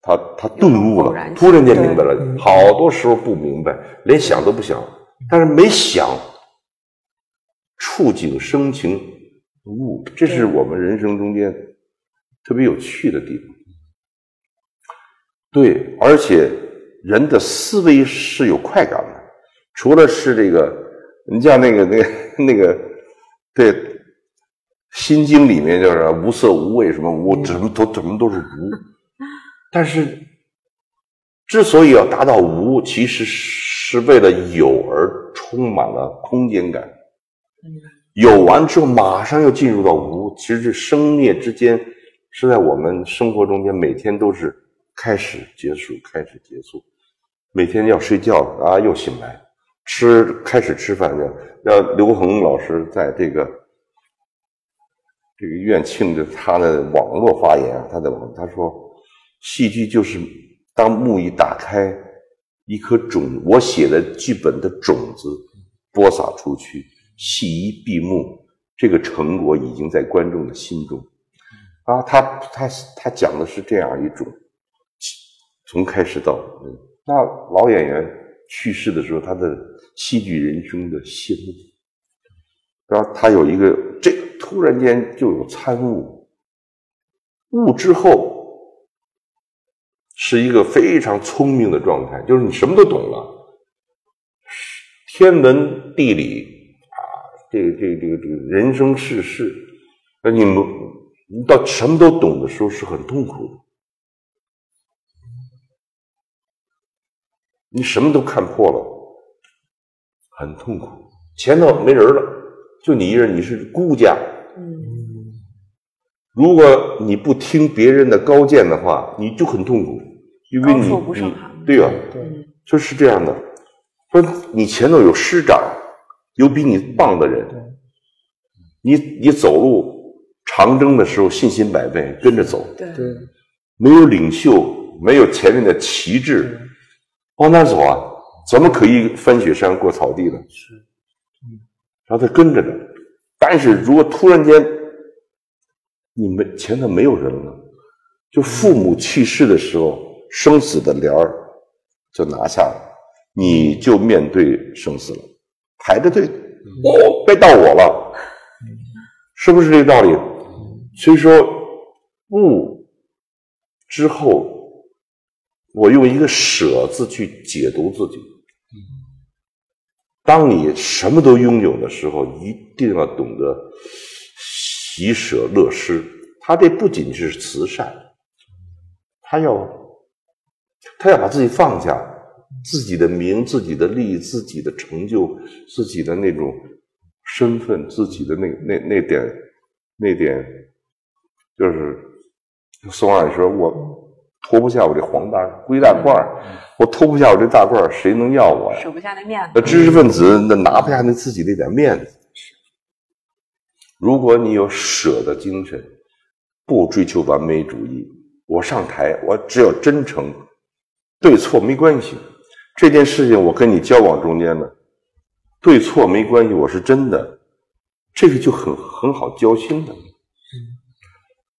他他顿悟了，突然间明白了。好多时候不明白，连想都不想，但是没想。触景生情，悟，这是我们人生中间特别有趣的地方。对，而且人的思维是有快感的。除了是这个，你像那个、那个、那个，对，《心经》里面就是无色无味，什么无，怎么都怎么都是无。但是，之所以要达到无，其实是为了有而充满了空间感。有完之后，马上又进入到无。其实这生灭之间，是在我们生活中间，每天都是开始结束，开始结束。每天要睡觉啊，又醒来，吃开始吃饭。要刘恒老师在这个这个院庆的他的网络发言，他的网他说，戏剧就是当幕一打开，一颗种，我写的剧本的种子。播撒出去，戏一闭幕，这个成果已经在观众的心中。啊，他他他讲的是这样一种，从开始到嗯，那老演员去世的时候，他的戏剧人生的谢幕，然后他有一个这突然间就有参悟，悟之后是一个非常聪明的状态，就是你什么都懂了。天文地理啊，这个这个这个这个人生世事，那你们你到什么都懂的时候是很痛苦的，你什么都看破了，很痛苦。前头没人了，就你一人，你是孤家。嗯，如果你不听别人的高见的话，你就很痛苦，因为你你对呀，就是这样的。说你前头有师长，有比你棒的人，你你走路长征的时候信心百倍，跟着走。对，没有领袖，没有前面的旗帜，往哪走啊？怎么可以翻雪山过草地呢？是，然后他跟着的。但是如果突然间你们前头没有人了，就父母去世的时候，生死的帘儿就拿下了。你就面对生死了，排着队，哦，该到我了，是不是这个道理？所以说，悟之后，我用一个舍字去解读自己。当你什么都拥有的时候，一定要懂得喜舍乐施。他这不仅是慈善，他要他要把自己放下。自己的名、自己的利、自己的成就、自己的那种身份、自己的那那那点那点，就是宋二说：“我脱不下我这黄大龟大褂我脱不下我这大褂谁能要我呀？舍不下那面子。那知识分子那拿不下那自己那点面子。如果你有舍的精神，不追求完美主义，我上台，我只有真诚，对错没关系。”这件事情，我跟你交往中间呢，对错没关系，我是真的，这个就很很好交心的。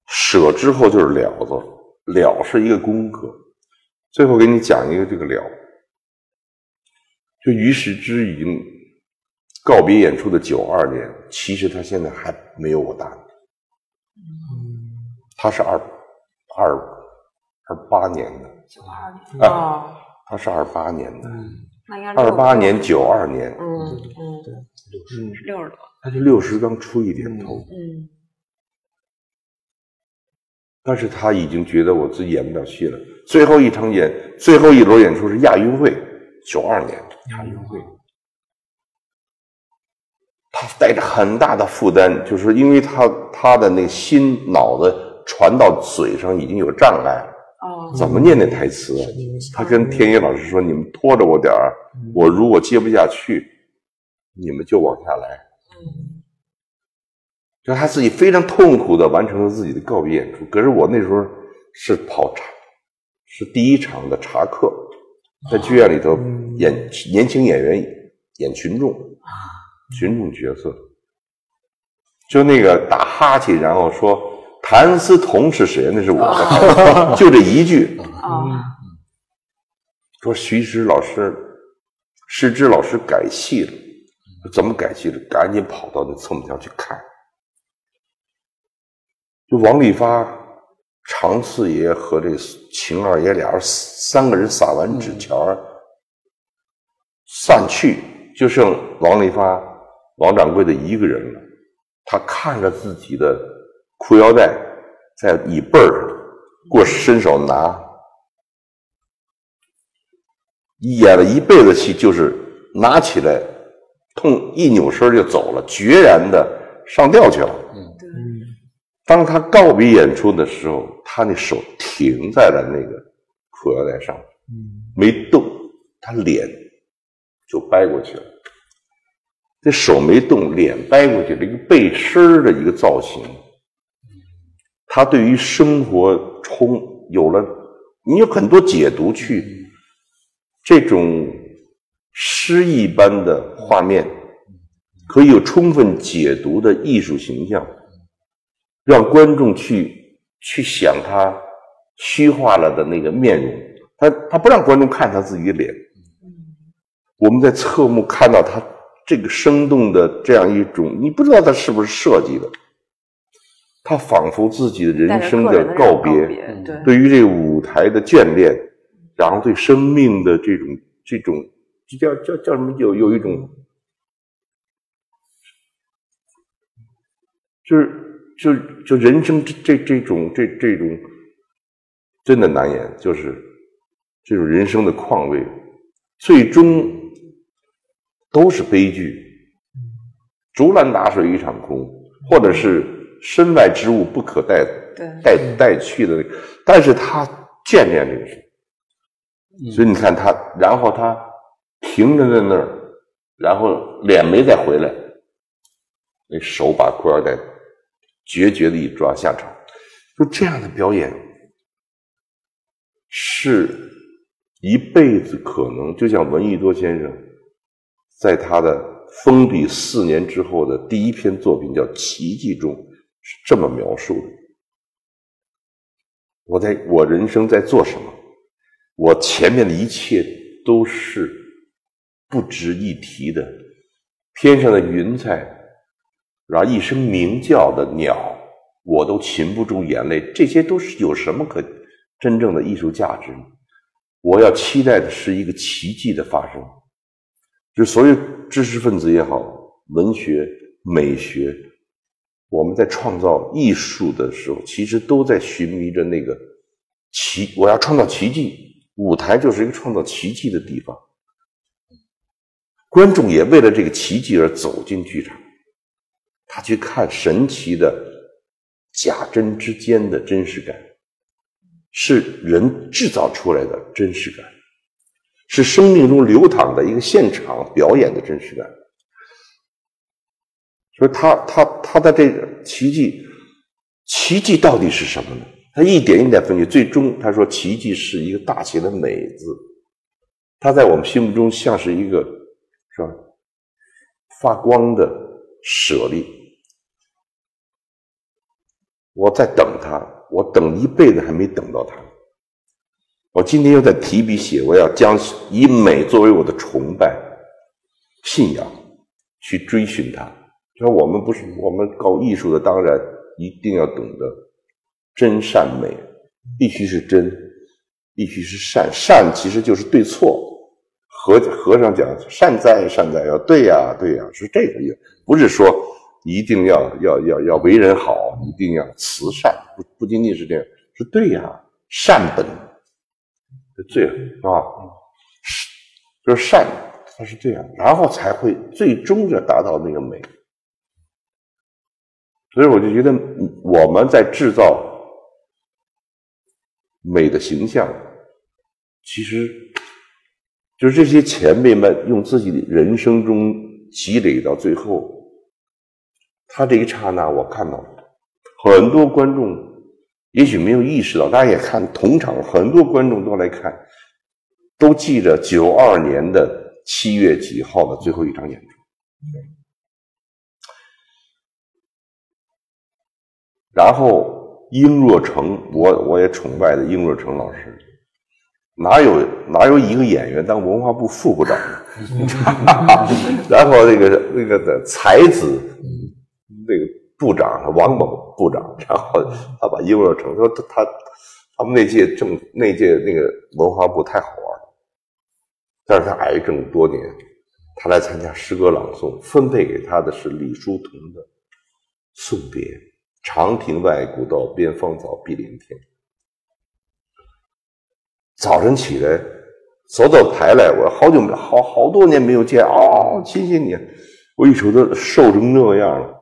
舍之后就是了子，了是一个功课。最后给你讲一个这个了，就于时之已经告别演出的九二年，其实他现在还没有我大，他是二二二八年的，九二年啊。他是二八年的，那应该二八年九二年，嗯嗯，对，六十六十多，他就六十刚出一点头，嗯，但是他已经觉得我自己演不了戏了。最后一场演，最后一轮演出是亚运会，九二年亚运会，他带着很大的负担，就是因为他他的那心脑子传到嘴上已经有障碍了。哦，怎么念那台词？他跟天野老师说：“你们拖着我点儿，我如果接不下去，你们就往下来。”嗯，就他自己非常痛苦的完成了自己的告别演出。可是我那时候是跑茶，是第一场的茶客，在剧院里头演年轻演员演群众，群众角色，就那个打哈欠，然后说谭嗣同是谁？那是我的，就这一句。哦，说徐师老师、师之老师改戏了，怎么改戏了？赶紧跑到那侧幕条去看。就王利发、常四爷和这秦二爷俩人三个人撒完纸钱散去，就剩王利发、王掌柜的一个人了。他看着自己的裤腰带在椅背儿过伸手拿，演了一辈子戏，就是拿起来，痛一扭身就走了，决然的上吊去了。对，当他告别演出的时候，他那手停在了那个裤腰带上，没动，他脸就掰过去了。这手没动，脸掰过去了，一个背身儿的一个造型。他对于生活充有了，你有很多解读去，这种诗意般的画面，可以有充分解读的艺术形象。让观众去去想他虚化了的那个面容，他他不让观众看他自己的脸。我们在侧目看到他这个生动的这样一种，你不知道他是不是设计的，他仿佛自己的人生的告别，对，对于这个舞台的眷恋，然后对生命的这种这种叫叫叫什么？有有一种，就是。就就人生这这这种这这种真的难言，就是这种人生的况味，最终都是悲剧。竹篮打水一场空，或者是身外之物不可带带带去的。但是他眷恋这个事，所以你看他，然后他停着在那儿，然后脸没再回来，那手把裤腰带。决绝的一抓下场，就这样的表演，是一辈子可能就像闻一多先生在他的封闭四年之后的第一篇作品叫《奇迹》中是这么描述的：我在我人生在做什么？我前面的一切都是不值一提的，天上的云彩。然后一声鸣叫的鸟，我都擒不住眼泪。这些都是有什么可真正的艺术价值呢？我要期待的是一个奇迹的发生。就所有知识分子也好，文学、美学，我们在创造艺术的时候，其实都在寻觅着那个奇。我要创造奇迹，舞台就是一个创造奇迹的地方。观众也为了这个奇迹而走进剧场。他去看神奇的假真之间的真实感，是人制造出来的真实感，是生命中流淌的一个现场表演的真实感。所以，他他他的这个奇迹，奇迹到底是什么呢？他一点一点分析，最终他说，奇迹是一个大写的“美”字，它在我们心目中像是一个是吧发光的。舍利，我在等他，我等一辈子还没等到他。我今天又在提笔写，我要将以美作为我的崇拜、信仰，去追寻它。说我们不是我们搞艺术的，当然一定要懂得真善美，必须是真，必须是善。善其实就是对错。和和尚讲善哉善哉，要对呀对呀，是这个意思。不是说一定要要要要为人好，一定要慈善，不不仅仅是这样，是对呀，善本是最啊，是就是善，它是这样，然后才会最终的达到那个美。所以我就觉得我们在制造美的形象，其实就是这些前辈们用自己的人生中积累到最后。他这一刹那，我看到了很多观众，也许没有意识到，大家也看同场，很多观众都来看，都记着九二年的七月几号的最后一场演出。然后殷若成，我我也崇拜的殷若成老师，哪有哪有一个演员当文化部副部长？然后那个那个的才子。那个部长王某部长，然后他把殷若成说他他们那届政那届那个文化部太好玩了，但是他癌症多年，他来参加诗歌朗诵，分配给他的是李叔同的《送别》，长亭外，古道边，芳草碧连天。早晨起来走走台来，我好久好好多年没有见哦，谢谢你，我一瞅他瘦成那样了。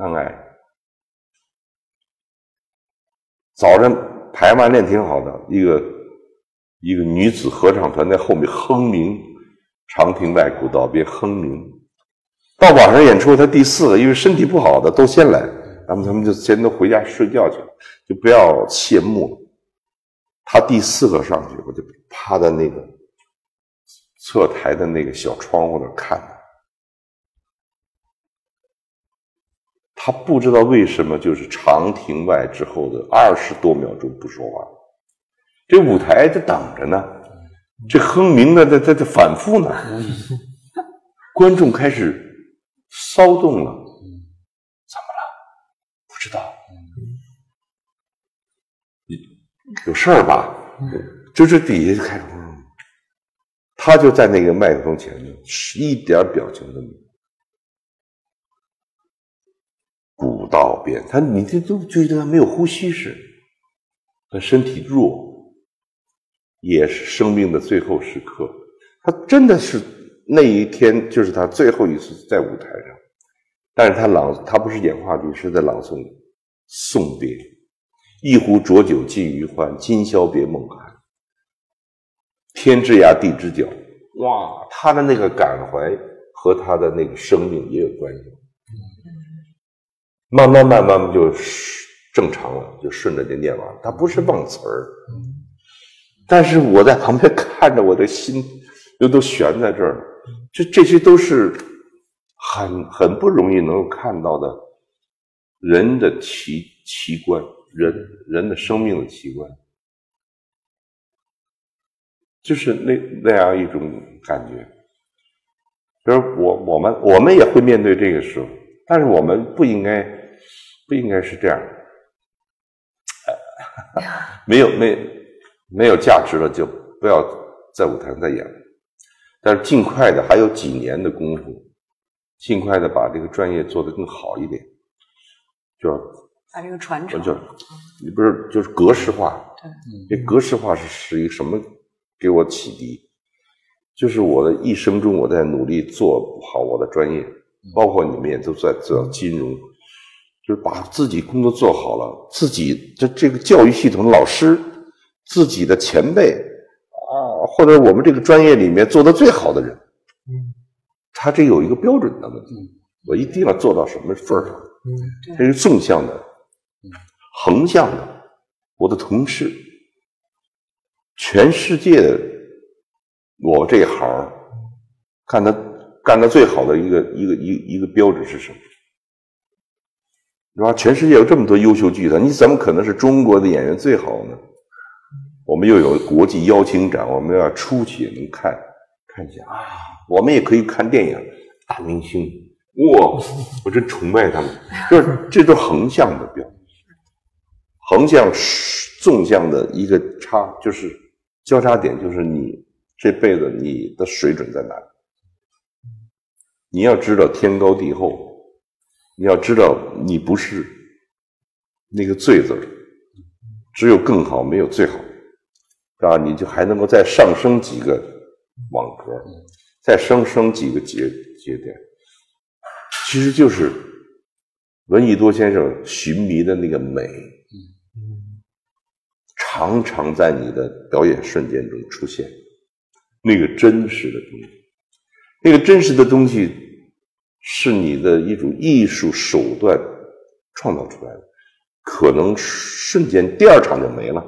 看看，早晨排完练挺好的，一个一个女子合唱团在后面哼鸣，长亭外，古道边哼鸣。到晚上演出，他第四个，因为身体不好的都先来，咱们他们就先都回家睡觉去了，就不要谢幕了。他第四个上去，我就趴在那个侧台的那个小窗户那看。他不知道为什么，就是长亭外之后的二十多秒钟不说话，这舞台在等着呢，这哼鸣呢在在在反复呢，观众开始骚动了，怎么了？不知道，有事儿吧？就这底下就开始，他就在那个麦克风前面，一点表情都没有。古道边，他你这都觉得他没有呼吸似的，他身体弱，也是生命的最后时刻。他真的是那一天，就是他最后一次在舞台上，但是他朗，他不是演话剧，是在朗诵送别。一壶浊酒尽余欢，今宵别梦寒。天之涯，地之角，哇，他的那个感怀和他的那个生命也有关系。慢慢慢慢就正常了，就顺着就念完了。他不是忘词儿，但是我在旁边看着，我的心又都悬在这儿了。这这些都是很很不容易能够看到的人的奇奇观，人人的生命的奇观，就是那那样一种感觉。就是我我们我们也会面对这个时候，但是我们不应该。不应该是这样，没有没没有价值了，就不要在舞台上再演了。但是尽快的，还有几年的功夫，尽快的把这个专业做得更好一点，就把这个传承，就你不是就是格式化？对，这格式化是是一个什么给我启迪？就是我的一生中，我在努力做好我的专业，包括你们也都在做金融。就是把自己工作做好了，自己的这个教育系统的老师，自己的前辈啊，或者我们这个专业里面做的最好的人，嗯，他这有一个标准的问题，我一定要做到什么份儿上？嗯，这是纵向的，横向的，我的同事，全世界我这行干的干的最好的一个一个一一个标准是什么？是吧？全世界有这么多优秀剧团，你怎么可能是中国的演员最好呢？我们又有国际邀请展，我们要出去也能看看一下啊。我们也可以看电影，大明星，哇，我真崇拜他们。就是这都横向的表，横向纵向的一个差，就是交叉点，就是你这辈子你的水准在哪里？你要知道天高地厚，你要知道你不是那个最字只有更好，没有最好，啊，你就还能够再上升几个网格，再上升几个节节点，其实就是闻一多先生寻觅的那个美，常常在你的表演瞬间中出现，那个真实的东西，那个真实的东西是你的一种艺术手段创造出来的。可能瞬间第二场就没了，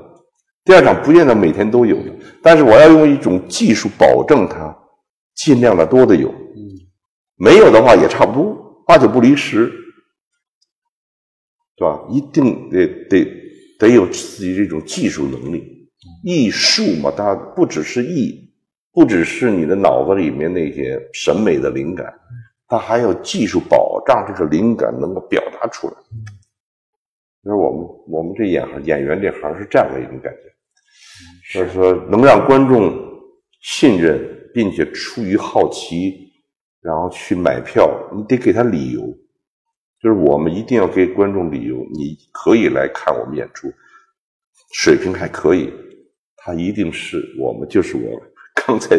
第二场不见得每天都有的，但是我要用一种技术保证它尽量的多的有，没有的话也差不多，八九不离十，对吧？一定得得得有自己这种技术能力，艺术嘛，它不只是艺，不只是你的脑子里面那些审美的灵感，它还有技术保障这个灵感能够表达出来。就是我们我们这演演员这行是这样的一种感觉，就是说能让观众信任，并且出于好奇，然后去买票，你得给他理由。就是我们一定要给观众理由，你可以来看我们演出，水平还可以，他一定是我们就是我刚才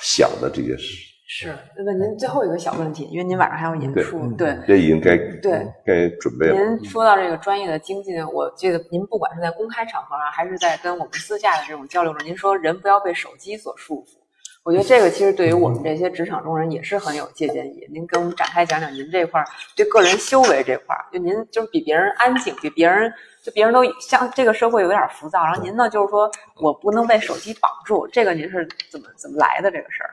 想的这些事。是，问您最后一个小问题，因为您晚上还要演出，对，这已经该对该准备了。您说到这个专业的经济，我记得您不管是在公开场合上，还是在跟我们私下的这种交流中，您说人不要被手机所束缚。我觉得这个其实对于我们这些职场中人也是很有借鉴意义。您给我们展开讲讲您这块对个人修为这块，就您就是比别人安静，比别人就别人都像这个社会有点浮躁，然后您呢就是说我不能被手机绑住，这个您是怎么怎么来的这个事儿？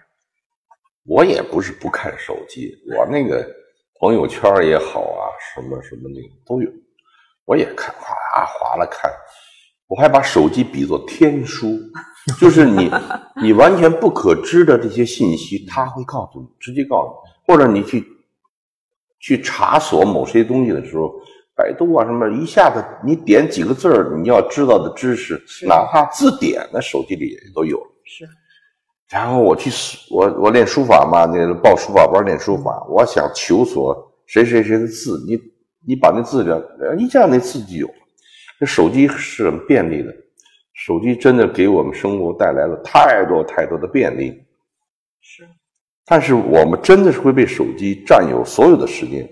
我也不是不看手机，我那个朋友圈也好啊，什么什么那个都有，我也看，哗啦哗啦看。我还把手机比作天书，就是你 你完全不可知的这些信息，他会告诉你，直接告诉你。或者你去去查索某些东西的时候，百度啊什么，一下子你点几个字儿，你要知道的知识，哪怕字典，那手机里也都有了。是。然后我去我我练书法嘛，那个报书法班练书法。我想求索谁谁谁的字，你你把那字了，一下那字就有。那手机是很便利的，手机真的给我们生活带来了太多太多的便利。是，但是我们真的是会被手机占有所有的时间。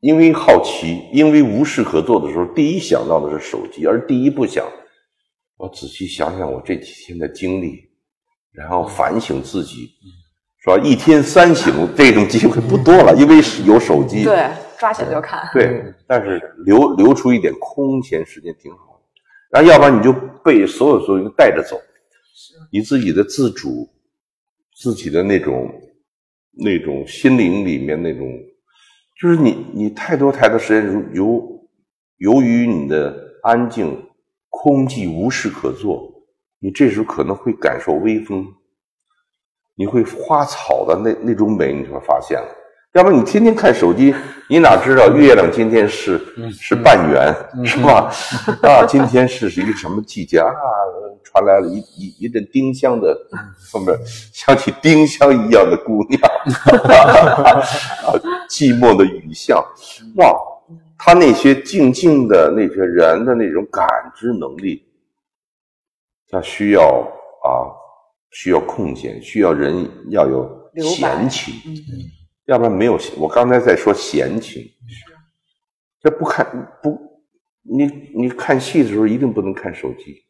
因为好奇，因为无事可做的时候，第一想到的是手机，而第一不想，我仔细想想我这几天的经历。然后反省自己，是吧？一天三省这种机会不多了，因为有手机，对，抓起来就看。对，但是留留出一点空闲时间挺好的。然后要不然你就被所有所有带着走，你自己的自主，自己的那种那种心灵里面那种，就是你你太多太多时间由由于你的安静，空寂无事可做。你这时候可能会感受微风，你会花草的那那种美，你就会发现了。要不然你天天看手机，你哪知道月亮今天是是半圆，是吧？啊，今天是是一个什么季节啊？传来了一一一阵丁香的，后面像起丁香一样的姑娘，啊，寂寞的雨巷，哇，他那些静静的那些人的那种感知能力。他需要啊，需要空闲，需要人要有闲情，要不然没有。我刚才在说闲情，这不看不，你你看戏的时候一定不能看手机。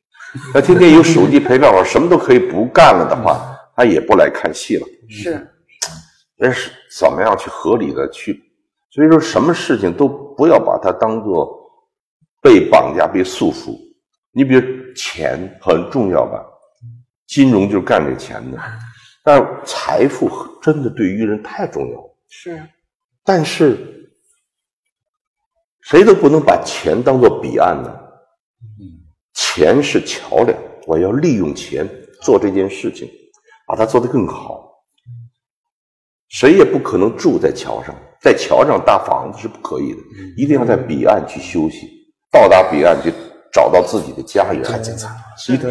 他天天有手机陪伴我，什么都可以不干了的话，他也不来看戏了。是，那是怎么样去合理的去？所以说，什么事情都不要把它当做被绑架、被束缚。你比如。钱很重要吧？金融就是干这钱的，但财富真的对于人太重要。是，但是谁都不能把钱当做彼岸呢。钱是桥梁，我要利用钱做这件事情，把它做得更好。谁也不可能住在桥上，在桥上搭房子是不可以的，一定要在彼岸去休息，到达彼岸就。找到自己的家园，太精彩了。是的，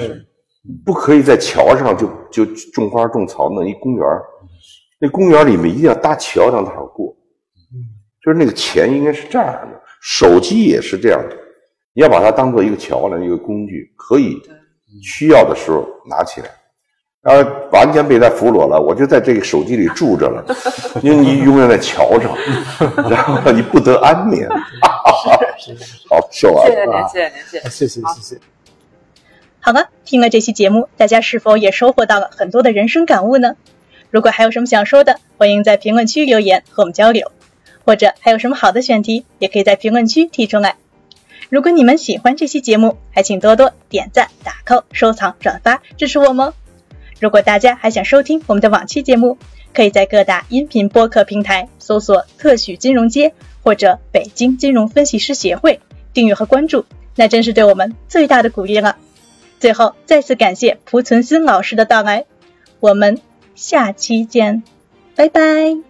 不可以在桥上就就种花种草，弄一公园那公园里面一定要搭桥让他过，就是那个钱应该是这样的，手机也是这样的，你要把它当做一个桥梁、一个工具，可以需要的时候拿起来。然后完全被他俘虏了，我就在这个手机里住着了，因为你永远在桥上，然后你不得安眠。好，说完了谢谢您，谢谢您，谢谢，谢谢谢谢。好了，听了这期节目，大家是否也收获到了很多的人生感悟呢？如果还有什么想说的，欢迎在评论区留言和我们交流，或者还有什么好的选题，也可以在评论区提出来。如果你们喜欢这期节目，还请多多点赞、打 call、收藏、转发，支持我们。如果大家还想收听我们的往期节目，可以在各大音频播客平台搜索“特许金融街”或者“北京金融分析师协会”，订阅和关注，那真是对我们最大的鼓励了。最后，再次感谢蒲存昕老师的到来，我们下期见，拜拜。